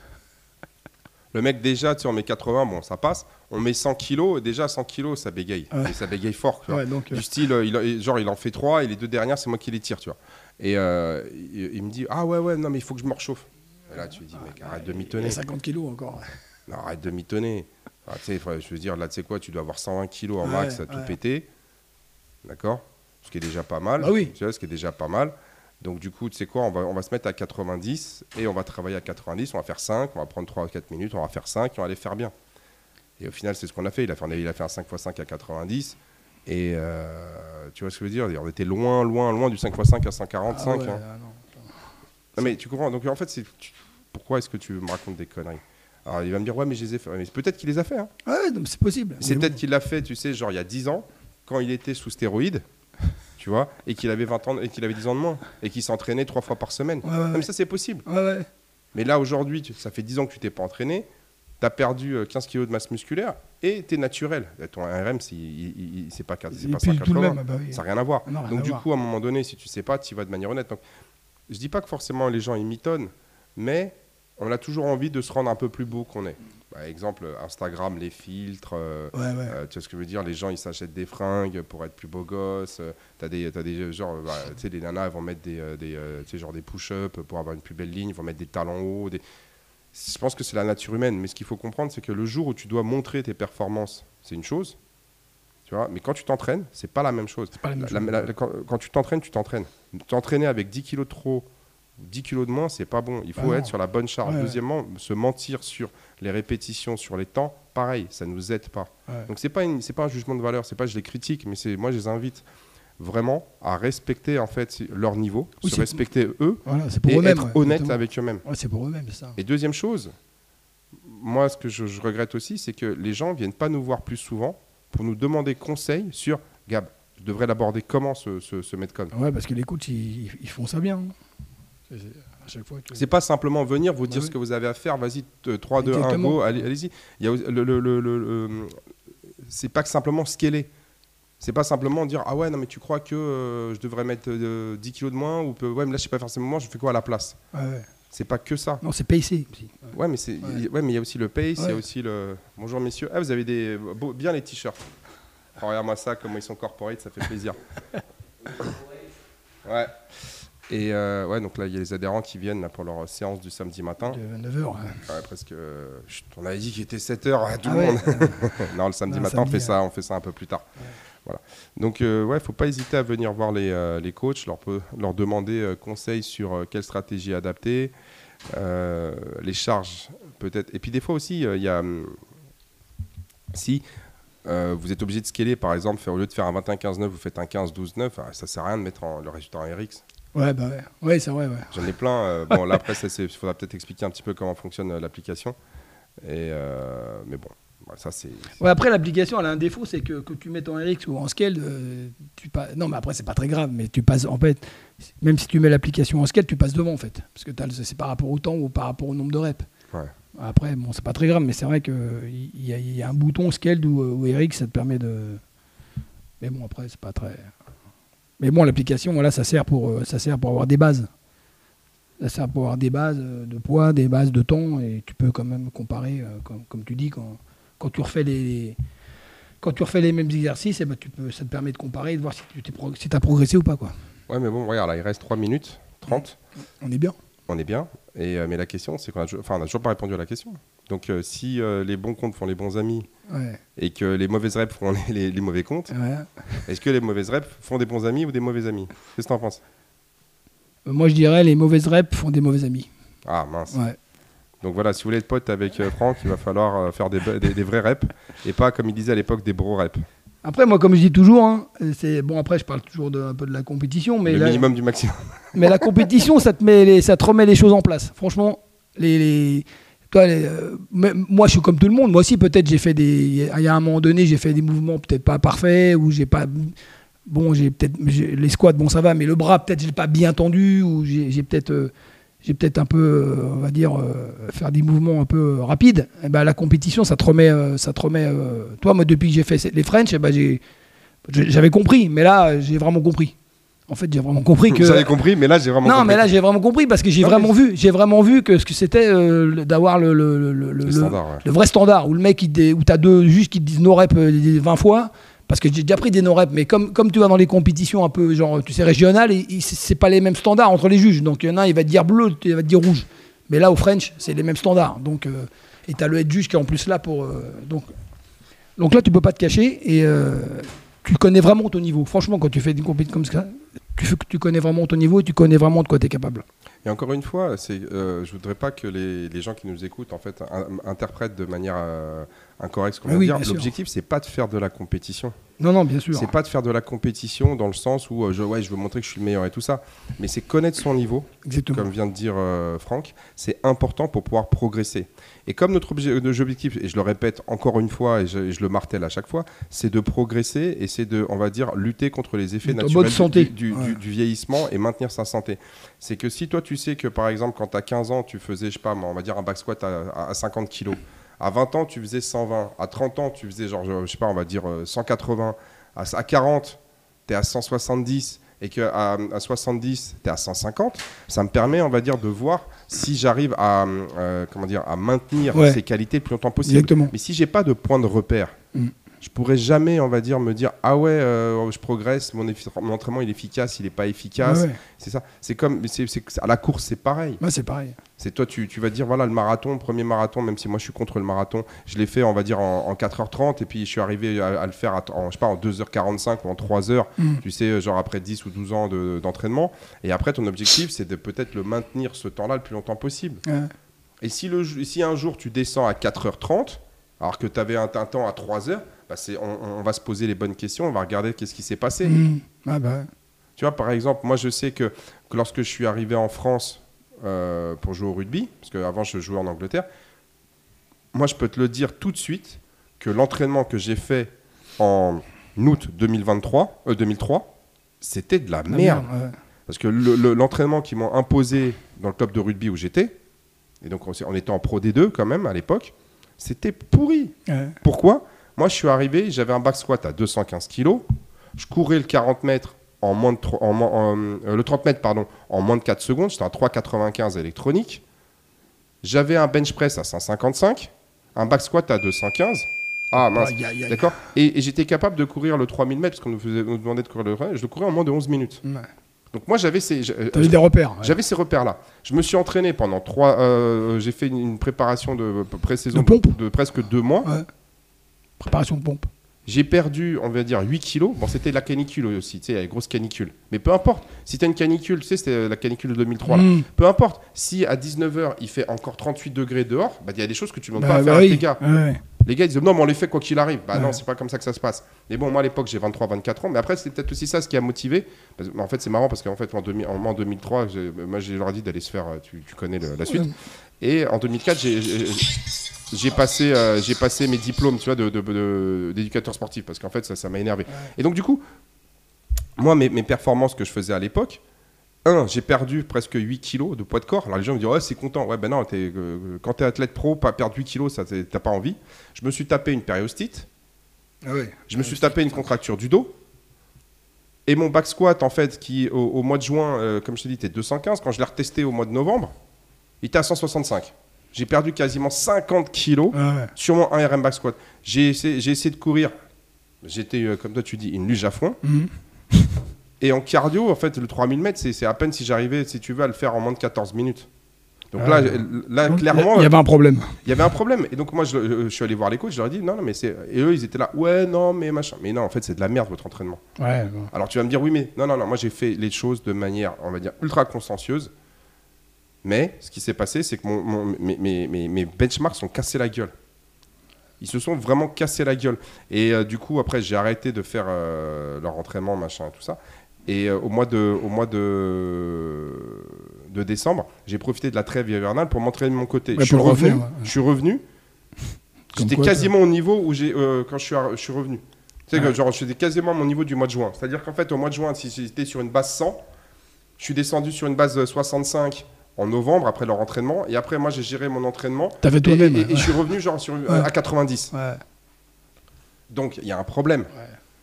S2: Le mec déjà, tu sais, on met 80, bon, ça passe. On met 100 kilos, et déjà 100 kilos, ça bégaye.
S1: Ouais.
S2: Et ça bégaye fort, tu vois.
S1: Ouais, donc, euh,
S2: Du style, euh, il, genre il en fait 3, et les deux dernières, c'est moi qui les tire, tu vois. Et euh, il, il me dit, ah ouais, ouais, non, mais il faut que je me réchauffe. Et là, tu lui dis, mec, arrête de mitonner.
S1: a 50 kilos encore.
S2: Non, arrête de mitonner. Ah, tu sais, frère, je veux dire, là, tu sais quoi, tu dois avoir 120 kilos en
S1: Ouais,
S2: max à tout péter. D'accord? Ce qui est déjà pas mal.
S1: Bah oui.
S2: Tu vois, ce qui est déjà pas mal. Donc, du coup, tu sais quoi, on va, on va se mettre à 90 et on va travailler à 90. On va faire 5, on va prendre 3 ou 4 minutes, on va faire 5 et on va les faire bien. Et au final, c'est ce qu'on a fait. Il a fait, il a fait un 5 x 5 à 90. Et euh, tu vois ce que je veux dire? On était loin, loin, loin du 5 x 5 à 145.
S1: Ah ouais,
S2: hein.
S1: ah non.
S2: Non, mais tu comprends. Donc, en fait, c'est pourquoi est-ce que tu me racontes des conneries? Alors, il va me dire, ouais, mais je les ai fait. Mais peut-être qu'il les a fait. Hein.
S1: Ouais, c'est possible.
S2: C'est peut-être
S1: bon.
S2: qu'il l'a fait, tu sais, genre il y a 10 ans, quand il était sous stéroïdes, tu vois, et qu'il avait 20 ans et qu'il avait 10 ans de moins, et qu'il s'entraînait trois fois par semaine.
S1: Ouais, ouais,
S2: Même
S1: ouais.
S2: ça, c'est possible. Mais là, aujourd'hui, ça fait 10 ans que tu t'es pas entraîné, tu as perdu euh, 15 kilos de masse musculaire, et tu es naturel. Ton RM, c'est pas, pas
S1: puis tout le
S2: 180.
S1: même. ah bah oui.
S2: Ça n'a rien à voir.
S1: Non, rien
S2: Donc, du
S1: voir.
S2: coup, à un moment donné, si tu sais pas, tu y vas de manière honnête. Donc, je dis pas que forcément les gens ils mitonnent, mais on a toujours envie de se rendre un peu plus beau qu'on est. Par exemple, Instagram, les filtres. euh,
S1: Ouais, ouais.
S2: euh, tu vois ce que je veux dire Les gens, ils s'achètent des fringues pour être plus beaux gosses. Euh, T'as des, t'as des genre, euh, bah, tu sais, les nanas, elles vont mettre des, des, genre des push-ups pour avoir une plus belle ligne. Ils vont mettre des talons hauts. Des... Je pense que c'est la nature humaine. Mais ce qu'il faut comprendre, c'est que le jour où tu dois montrer tes performances, c'est une chose. Tu vois Mais quand tu t'entraînes, c'est pas la même chose.
S1: Pas la même
S2: La-
S1: chose.
S2: la- quand, quand tu t'entraînes, tu t'entraînes. T'entraîner avec 10 kilos de trop, 10 kilos de moins, c'est pas bon. Il
S1: Ah
S2: faut
S1: non.
S2: être sur la bonne charge.
S1: Ouais, ouais.
S2: Deuxièmement, se mentir sur les répétitions, sur les temps, pareil, ça nous aide pas.
S1: Ouais.
S2: Donc c'est pas une- c'est pas un jugement de valeur, c'est pas je les critique, mais c'est moi je les invite vraiment à respecter en fait leur niveau,
S1: Oui,
S2: se respecter eux
S1: Voilà, pour
S2: et être honnête avec eux-mêmes.
S1: C'est pour eux-mêmes, ça.
S2: Et deuxième chose, moi ce que je, je regrette aussi, c'est que les gens viennent pas nous voir plus souvent pour nous demander conseil sur Gab, je devrais l'aborder comment ce, ce, ce Metcon?
S1: Ouais, parce que les coachs, ils, ils- ils font ça bien. hein. C'est- c'est- À chaque fois que.
S2: C'est pas simplement venir vous
S1: Bah
S2: dire
S1: oui.
S2: ce que vous avez à faire, vas-y, t- 3, 2, 1,
S1: Exactement.
S2: go, allez- allez-y. Il y a aussi- le, le- le- le- le- c'est pas que simplement scaler. C'est pas simplement dire ah ouais non mais tu crois que euh, je devrais mettre euh, 10 kilos de moins ou ouais mais là je sais pas faire ce moment je fais quoi à la place?
S1: Ouais, ouais.
S2: c'est pas que ça
S1: Non, c'est payé aussi.
S2: ouais mais c'est
S1: Ouais.
S2: mais il y a aussi le pace il y a aussi le bonjour messieurs ah vous avez des beaux- bien les t-shirts Oh, regarde-moi ça comment ils sont corporate ça fait plaisir ouais et euh, ouais donc là il y a les adhérents qui viennent là, pour leur séance du samedi matin
S1: De 9h.
S2: Ouais, presque. euh, chut, on avait dit qu'il était 7h à tout
S1: Ah
S2: le
S1: ouais.
S2: monde. non, le samedi
S1: Non,
S2: matin, on fait ça, on fait ça un peu plus tard. Voilà. Donc, euh, ouais, faut pas hésiter à venir voir les, euh, les coachs, leur, leur demander euh, conseil sur euh, quelle stratégie adapter, euh, les charges peut-être. Et puis des fois aussi, euh, il y a hum, si euh, vous êtes obligé de scaler, par exemple, faire, au lieu de faire un 21-15-9, vous faites un 15-12-9, ah, ça sert à rien de mettre en- le résultat en RX.
S1: Ouais, bah ouais. Ouais, c'est vrai, ouais.
S2: J'en ai plein. euh, bon, là, après, il faudra peut-être expliquer un petit peu comment fonctionne euh, l'application. Et euh, mais bon, ça, c'est.
S1: Ouais, après, l'application, elle a un défaut, c'est que que tu mets en RX ou en scale, tu passes. Non, mais après, c'est pas très grave, mais tu passes. En fait, même si tu mets l'application en scale, tu passes devant, en fait. Parce que c'est par rapport au temps ou par rapport au nombre de reps.
S2: Ouais.
S1: Après, bon, c'est pas très grave, mais c'est vrai qu'il y, y a un bouton scale ou, ou RX, ça te permet de. Mais bon, après, c'est pas très. Mais bon, l'application, voilà, ça sert pour, euh, ça sert pour avoir des bases. Ça sert pour avoir des bases euh, de poids, des bases de temps, et tu peux quand même comparer, euh, comme, comme tu dis, quand, quand tu refais les, quand tu refais les mêmes exercices, eh ben, tu peux, ça te permet de comparer et de voir si tu t'es si as progressé ou pas. Quoi.
S2: Ouais, mais bon, regarde, là, il reste 3 minutes 30.
S1: On est bien.
S2: On est bien. Et, euh, mais la question, c'est qu'on a, on n'a toujours pas répondu à la question. Donc, euh, si euh, les bons comptes font les bons amis
S1: Ouais.
S2: et que les mauvaises reps font les, les- les mauvais comptes,
S1: Ouais.
S2: est-ce que les mauvaises reps font des bons amis ou des mauvais amis? Qu'est-ce que t'en penses?
S1: Euh, Moi, je dirais les mauvaises reps font des mauvais amis.
S2: Ah, mince.
S1: Ouais.
S2: Donc voilà, si vous voulez être pote avec Franck, il va falloir faire des, des- des vrais reps et pas, comme il disait à l'époque, des bro reps.
S1: Après, moi, comme je dis toujours, hein, c'est bon. Après, je parle toujours de, un peu de la compétition, mais
S2: le
S1: là-
S2: minimum du maximum.
S1: Mais la compétition, ça te, met les- ça te remet les choses en place. Franchement, les, les- toi, euh, moi, je suis comme tout le monde. Moi aussi, peut-être, j'ai fait des. Il y a un moment donné, j'ai fait des mouvements peut-être pas parfaits, ou j'ai pas. Bon, j'ai peut-être. Les squats, bon, ça va, mais le bras, peut-être, je pas bien tendu, ou j'ai peut-être. euh, j'ai peut-être un peu, euh, on va dire, faire des mouvements un peu rapides, et ben, la compétition, ça te remet. ça te remet toi, moi, depuis que j'ai fait les French, eh ben, j'avais compris, mais là, j'ai vraiment compris. En fait, j'ai vraiment compris que.
S2: J'avais compris, mais là j'ai vraiment
S1: Non,
S2: compris.
S1: mais là, j'ai vraiment compris parce que j'ai vraiment
S2: mais-
S1: vu, j'ai vraiment vu que ce que c'était euh, d'avoir le, le, le, le-
S2: standard, ouais.
S1: le vrai standard où le mec, il dé- où t'as deux juges qui te disent no rep euh, 20 fois. Parce que j'ai déjà pris des no rep, mais comme, comme tu vas dans les compétitions un peu, genre, tu sais, régionales, c'est pas les mêmes standards entre les juges. Donc, il y en a un, il va te dire bleu, il va te dire rouge. Mais là, au French, c'est les mêmes standards. Donc, euh, et t'as le head juge qui est en plus là pour. euh, donc, donc là, tu peux pas te cacher et euh, tu connais vraiment ton niveau. Franchement, quand tu fais une compétition comme ça, tu, connais vraiment ton niveau et tu connais vraiment de quoi tu es capable.
S2: Et encore une fois, c'est, euh, je voudrais pas que les, gens qui nous écoutent en fait in- interprètent de manière euh, incorrecte ce qu'on
S1: Ah
S2: va
S1: oui,
S2: dire.
S1: bien sûr.
S2: L'objectif, c'est pas de faire de la compétition.
S1: Non, non, bien sûr.
S2: C'est pas de faire de la compétition dans le sens où euh, je, ouais, je veux montrer que je suis le meilleur et tout ça. Mais c'est connaître son niveau,
S1: Exactement.
S2: comme vient de dire euh, Franck. C'est important pour pouvoir progresser. Et comme notre obje- notre objectif, et je le répète encore une fois et je, et je le martèle à chaque fois, c'est de progresser et c'est de, on va dire, lutter contre les effets naturels
S1: santé.
S2: Du, du-
S1: Ouais.
S2: du- du vieillissement et maintenir sa santé. C'est que si toi tu sais que par exemple quand tu as 15 ans tu faisais, je sais pas, on va dire un back squat à, à- à 50 kg, à 20 ans tu faisais 120, à 30 ans tu faisais genre, je, sais pas, on va dire euh, 180, à, à 40 tu es à 170 et qu'à à 70 tu es à 150, ça me permet, on va dire, de voir si j'arrive à, euh, comment dire, à maintenir
S1: Ouais.
S2: ces qualités le plus longtemps possible.
S1: Exactement.
S2: Mais si j'ai pas de point de repère,
S1: Mm.
S2: Je pourrais jamais, on va dire, me dire ah ouais, euh, je progresse, mon, entraînement il est efficace, il est pas efficace.
S1: Ouais, ouais.
S2: C'est ça. C'est comme, c'est, à la course c'est pareil.
S1: Ouais, c'est pareil.
S2: C'est toi, tu, tu vas dire voilà le marathon, le premier marathon, même si moi je suis contre le marathon, je l'ai fait, on va dire en, en 4h30 et puis je suis arrivé à, à le faire à- en, je sais pas, en 2h45 ou en 3h.
S1: Mm.
S2: Tu sais, genre après 10 ou 12 ans de- d'entraînement. Et après ton objectif c'est de peut-être le maintenir ce temps-là le plus longtemps possible. Et si, le, si un jour tu descends à 4h30, alors que tu avais un, temps à 3h, bah c'est, on, on va se poser les bonnes questions, on va regarder qu'est-ce qui s'est passé.
S1: Mm. Ah bah,
S2: Tu vois, par exemple, moi je sais que, que lorsque je suis arrivé en France euh, pour jouer au rugby, parce qu'avant je jouais en Angleterre, moi je peux te le dire tout de suite que l'entraînement que j'ai fait en août 2023, euh, 2003, c'était de la merde.
S1: ouais.
S2: Parce que le- le- l'entraînement qu'ils m'ont imposé dans le club de rugby où j'étais, et donc on, on était en Pro D2 quand même à l'époque, c'était pourri.
S1: Ouais.
S2: Pourquoi? Moi je suis arrivé, j'avais un back squat à 215 kg, je courais le 40 mètres en moins de en, en- euh, le 30 mètres pardon, en moins de 4 secondes, j'étais à 3,95 électronique. J'avais un bench press à 155, un back squat à 215. Ah mince, d'accord? Et, et j'étais capable de courir le 3000 mètres parce qu'on nous, demandait de courir le je le courais en moins de 11 minutes.
S1: Ouais.
S2: Donc moi j'avais ces, je-
S1: T'avais des repères. ouais.
S2: j'avais ces repères-là. Je me suis entraîné pendant trois. euh, j'ai fait une, préparation de pré-saison
S1: De
S2: presque deux mois.
S1: Ouais. Préparation de pompe.
S2: J'ai perdu, on va dire, 8 kilos. Bon, c'était la canicule aussi, tu sais, il y a les grosses canicules. Mais peu importe. Si tu as une canicule, tu sais, c'était la canicule de 2003. là.
S1: Mm.
S2: Peu importe. Si à 19h, il fait encore 38 degrés dehors, bah, il y a des choses que tu ne demandes
S1: Bah,
S2: pas à faire
S1: bah
S2: avec
S1: oui.
S2: les gars.
S1: Ouais, ouais.
S2: Les gars, ils disent non, mais on les fait quoi qu'il arrive. Bah non,
S1: Ouais.
S2: c'est pas comme ça que ça se passe. Mais bon, moi à l'époque, j'ai 23, 24 ans. Mais après, c'est peut-être aussi ça ce qui a motivé. Parce en fait, c'est marrant parce qu'en fait, en, 2000 en, en 2003, j'ai- moi, j'ai leur dit d'aller se faire. euh, Tu, tu connais le- la suite. Et en 2004, j'ai- j'ai j'ai passé, euh, j'ai passé mes diplômes, tu vois, de- d'éducateur sportif parce qu'en fait, ça, ça m'a énervé. Et donc, du coup, moi, mes, mes performances que je faisais à l'époque. Un, j'ai perdu presque 8 kilos de poids de corps. Alors les gens me disent, ouais, c'est content. Ouais, ben non, euh, quand t'es athlète pro, pas perdre 8 kilos, ça, t'as pas envie. Je me suis tapé une périostite.
S1: Ah ouais.
S2: Je me suis tapé une contracture du dos. Et mon back squat, en fait, qui au, au mois de juin, euh, comme je t'ai dit, était 215. Quand je l'ai retesté au mois de novembre, il était à 165. J'ai perdu quasiment 50 kilos
S1: Ouais, ouais.
S2: sur mon 1 RM back squat. J'ai essayé, de courir. J'étais, euh, comme toi tu dis, une luge à fond.
S1: Mhm.
S2: Et en cardio, en fait, le 3000 mètres, c'est à peine si j'arrivais, si tu veux, à le faire en moins de 14 minutes. Donc
S1: Ah,
S2: là,
S1: ouais.
S2: là,
S1: Donc,
S2: clairement,
S1: Il y avait un problème.
S2: il y avait un problème. Et donc, moi, je, je suis allé voir les coachs, je leur ai dit, non, non, mais c'est. Et eux, ils étaient là, ouais, non, mais machin. Mais non, en fait, c'est de la merde, votre entraînement.
S1: Ouais. bon.
S2: Alors, tu vas me dire, oui, mais. Non, non, non, moi, j'ai fait les choses de manière, on va dire, ultra consciencieuse. Mais ce qui s'est passé, c'est que mon, mon- mes, mes- mes- mes benchmarks sont cassés la gueule. Ils se sont vraiment cassés la gueule. Et euh, du coup, après, j'ai arrêté de faire euh, leur entraînement, machin, tout ça. Et euh, au mois de, au mois de, de décembre, j'ai profité de la trêve hivernale pour m'entraîner de mon côté.
S1: Ouais,
S2: je, suis revenu,
S1: refaire, ouais.
S2: je suis revenu.
S1: Comme
S2: J'étais quasiment au niveau où j'ai euh, quand je suis, ar- je suis revenu. Tu sais, que, genre, j'étais quasiment à mon niveau du mois de juin. C'est-à-dire qu'en fait, au mois de juin, si j'étais sur une base 100, je suis descendu sur une base 65 en novembre après leur entraînement. Et après, moi, j'ai géré mon entraînement. Et,
S1: toi-même.
S2: et- et
S1: ouais.
S2: je suis revenu genre sur, à 90.
S1: Ouais.
S2: Donc, il y a un problème.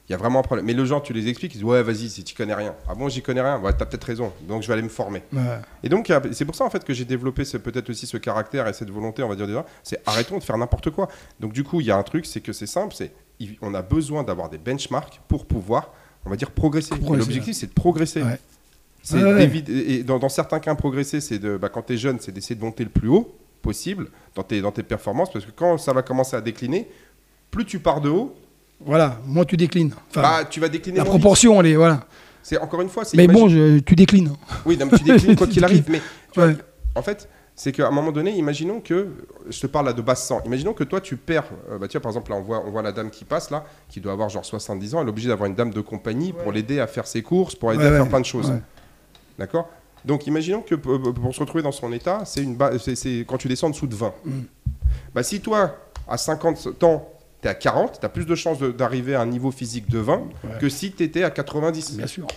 S2: Il y a vraiment un problème. Mais le genre, tu les expliques, ils disent Ouais, vas-y, si tu connais rien. Ah bon, j'y connais rien Ouais, t'as peut-être raison. Donc, je vais aller me former.
S1: Ouais.
S2: Et donc, c'est pour ça en fait que j'ai développé peut-être aussi ce caractère et cette volonté, on va dire déjà, c'est arrêtons de faire n'importe quoi. Donc, du coup, il y a un truc, c'est que c'est simple, c'est on a besoin d'avoir des benchmarks pour pouvoir, on va dire, progresser. L'objectif, c'est de progresser.
S1: Ouais.
S2: C'est et dans, dans certains cas, progresser, c'est de, bah, quand tu es jeune, c'est d'essayer de monter le plus haut possible dans tes, dans tes performances, parce que quand ça va commencer à décliner, plus tu pars de haut,
S1: Voilà, moins tu déclines. Enfin,
S2: bah, tu vas décliner.
S1: la proportion, elle est. Voilà.
S2: C'est encore une fois, c'est
S1: Mais
S2: imagine-
S1: bon, je- tu déclines.
S2: Oui, non, mais tu déclines quoi qu'il arrive. Mais tu vois,
S1: Ouais.
S2: en fait, c'est qu'à un moment donné, imaginons que, je te parle là de basse 100, imaginons que toi tu perds, euh, bah, tu vois, par exemple, là on voit, on voit la dame qui passe là, qui doit avoir genre 70 ans, elle est obligée d'avoir une dame de compagnie pour l'aider à faire ses courses, pour aider
S1: Ouais,
S2: à faire plein de choses. D'accord? Donc imaginons que pour, se retrouver dans son état, c'est une ba- c'est quand tu descends en dessous de 20.
S1: Mm.
S2: Bah, si toi, à 50 ans, tu es à 40, tu as plus de chances d'arriver à un niveau physique de 20
S1: Ouais.
S2: que si tu étais à 90.
S1: Bien sûr.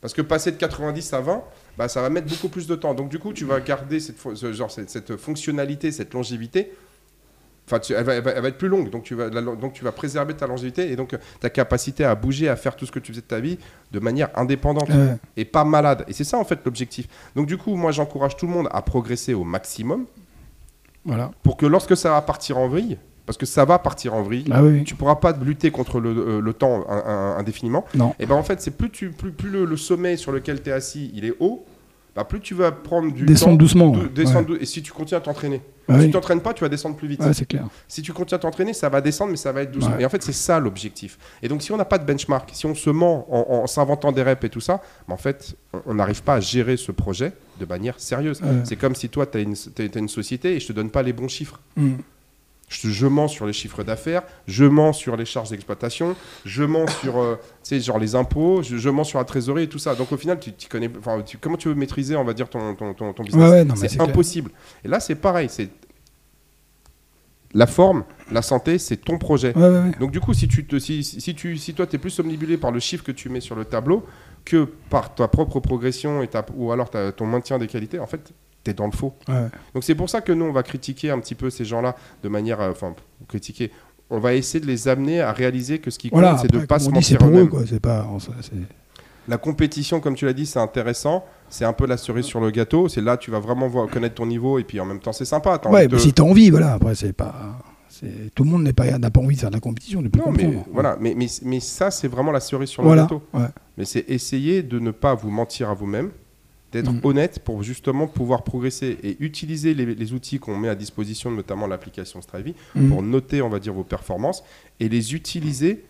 S2: Parce que passer de 90 à 20, bah, ça va mettre beaucoup plus de temps. Donc du coup, tu vas garder cette, ce genre, cette, cette fonctionnalité, cette longévité. Enfin, tu- elle, va, elle va- elle va être plus longue, donc tu, vas, la- donc tu vas préserver ta longévité et donc ta capacité à bouger, à faire tout ce que tu faisais de ta vie de manière indépendante
S1: Ouais.
S2: et pas malade. Et c'est ça en fait l'objectif. Donc du coup, moi j'encourage tout le monde à progresser au maximum
S1: Voilà.
S2: pour que lorsque ça va partir en vrille, parce que ça va partir en vrille,
S1: Ah oui, oui.
S2: tu pourras pas lutter contre le, euh, le temps indéfiniment.
S1: Non.
S2: Et ben en fait, c'est plus, tu, plus, plus le, le sommet sur lequel tu es assis, il est haut, bah plus tu vas prendre du
S1: Descendre
S2: temps.
S1: doucement.
S2: dou-
S1: ouais.
S2: descendre dou- Et si tu continues à t'entraîner.
S1: Ouais.
S2: Si
S1: Ouais,
S2: tu t'entraînes pas, tu vas descendre plus vite.
S1: Ouais, c'est clair.
S2: Si tu continues à t'entraîner, ça va descendre, mais ça va être doucement.
S1: Ouais.
S2: Et en fait, c'est ça l'objectif. Et donc, si on n'a pas de benchmark, si on se ment en, en s'inventant des reps et tout ça, bah, en fait, on- n'arrive pas à gérer ce projet de manière sérieuse.
S1: Ouais.
S2: C'est comme si toi, tu as, une société et je te donne pas les bons chiffres.
S1: Mm.
S2: Je, je mens sur les chiffres d'affaires, je mens sur les charges d'exploitation, je mens sur euh, genre les impôts, je, je mens sur la trésorerie et tout ça. Donc au final, tu, tu connais, tu- comment tu veux maîtriser, on va dire, ton, ton, ton, ton business?
S1: Ouais, ouais,
S2: C'est
S1: clair.
S2: impossible. Et là, c'est pareil. C'est la forme, la santé, c'est ton projet.
S1: Ouais.
S2: Donc du coup, si, tu te, si, si, tu, si toi, tu es plus omnibulé par le chiffre que tu mets sur le tableau que par ta propre progression et ta, ou alors ton maintien des qualités, en fait, tu es dans le faux.
S1: Ouais.
S2: Donc c'est pour ça que nous, on va critiquer un petit peu ces gens-là de manière... euh, Enfin, critiquer. On va essayer de les amener à réaliser que ce qui compte,
S1: Voilà,
S2: c'est de ne pas se mentir
S1: pour eux,
S2: eux-mêmes.
S1: pas.
S2: La compétition, comme tu l'as dit, c'est intéressant. C'est un peu la cerise sur le gâteau. C'est là tu vas vraiment voir, connaître ton niveau et puis en même temps, c'est sympa.
S1: Ouais,
S2: envie de-
S1: mais si t'as envie, voilà. Après, c'est pas. Tout le monde pas n'a pas envie de faire de la compétition. De plus
S2: Non, mais voilà, mais, mais, mais ça, c'est vraiment la cerise sur le
S1: Voilà.
S2: gâteau.
S1: Ouais.
S2: Mais c'est essayer de ne pas vous mentir à vous-même, d'être
S1: Mm.
S2: honnête pour justement pouvoir progresser et utiliser les, les outils qu'on met à disposition, notamment l'application Strivey,
S1: Mm.
S2: pour noter, on va dire, vos performances et les utiliser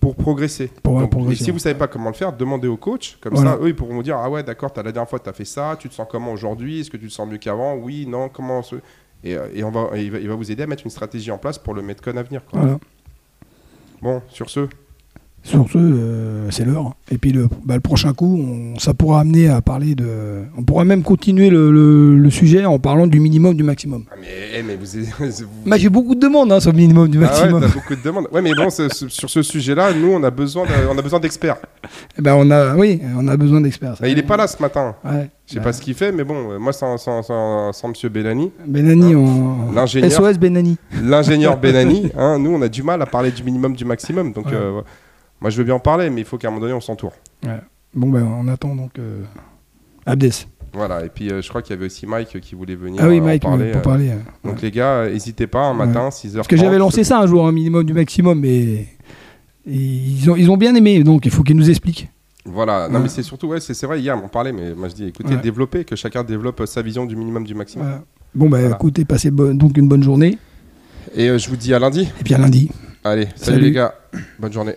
S2: pour progresser.
S1: Pour
S2: Donc,
S1: progresser,
S2: et si vous savez pas comment le faire, demandez au coach. Comme
S1: Voilà.
S2: ça, eux, ils pourront vous dire Ah ouais, d'accord, la dernière fois, tu as fait ça, tu te sens comment aujourd'hui Est-ce que tu te sens mieux qu'avant Oui, non, comment se- Et, euh, et on va, et il, va, il va vous aider à mettre une stratégie en place pour le Metcon à venir. quoi.
S1: Voilà.
S2: Bon, sur ce,
S1: Sur ce, euh, c'est l'heure. Et puis le, bah, le prochain coup, on- ça pourra amener à parler de. On pourra même continuer le, le- le sujet en parlant du minimum du maximum.
S2: Ah, mais, eh, mais vous, vous-
S1: Bah, j'ai beaucoup de demandes hein, sur le minimum du
S2: Ah ouais,
S1: maximum.
S2: t'as beaucoup de demandes. Ouais, mais bon, sur ce sujet-là, nous, on a besoin, de- on a besoin d'experts.
S1: Eh ben, on a, oui, on a besoin d'experts.
S2: Et il est pas là ce matin.
S1: Ouais.
S2: Je sais pas ce qu'il fait, mais bon, moi, sans, sans, sans, sans Monsieur Benani,
S1: Benani en.
S2: L'ingénieur.
S1: SOS Benani.
S2: l'ingénieur Benani, hein, nous, on a du mal à parler du minimum du maximum. Donc, euh, moi, je veux bien en parler, mais il faut qu'à un moment donné, on s'entoure.
S1: Bon, ben, on attend donc. Euh, Abdes.
S2: Voilà. Et puis, euh, je crois qu'il y avait aussi Mike qui voulait venir
S1: Ah oui,
S2: euh, en
S1: Mike,
S2: parler.
S1: pour parler.
S2: Donc, les gars, n'hésitez pas, un matin, 6h30.
S1: Parce que j'avais lancé ça un jour, un minimum du maximum, mais. ils, ont, ils ont bien aimé, donc il faut qu'ils nous expliquent.
S2: Voilà. Non, mais c'est surtout, ouais, c'est vrai, hier, on parlait, mais moi, je dis, écoutez, développez, que chacun développe sa vision du minimum du maximum.
S1: Voilà. Bon, bah
S2: Voilà.
S1: écoutez, passez bo- donc une bonne journée.
S2: Et euh, je vous dis à lundi.
S1: Et puis à lundi.
S2: Allez, salut.
S1: Salut.
S2: les gars. Bonne journée.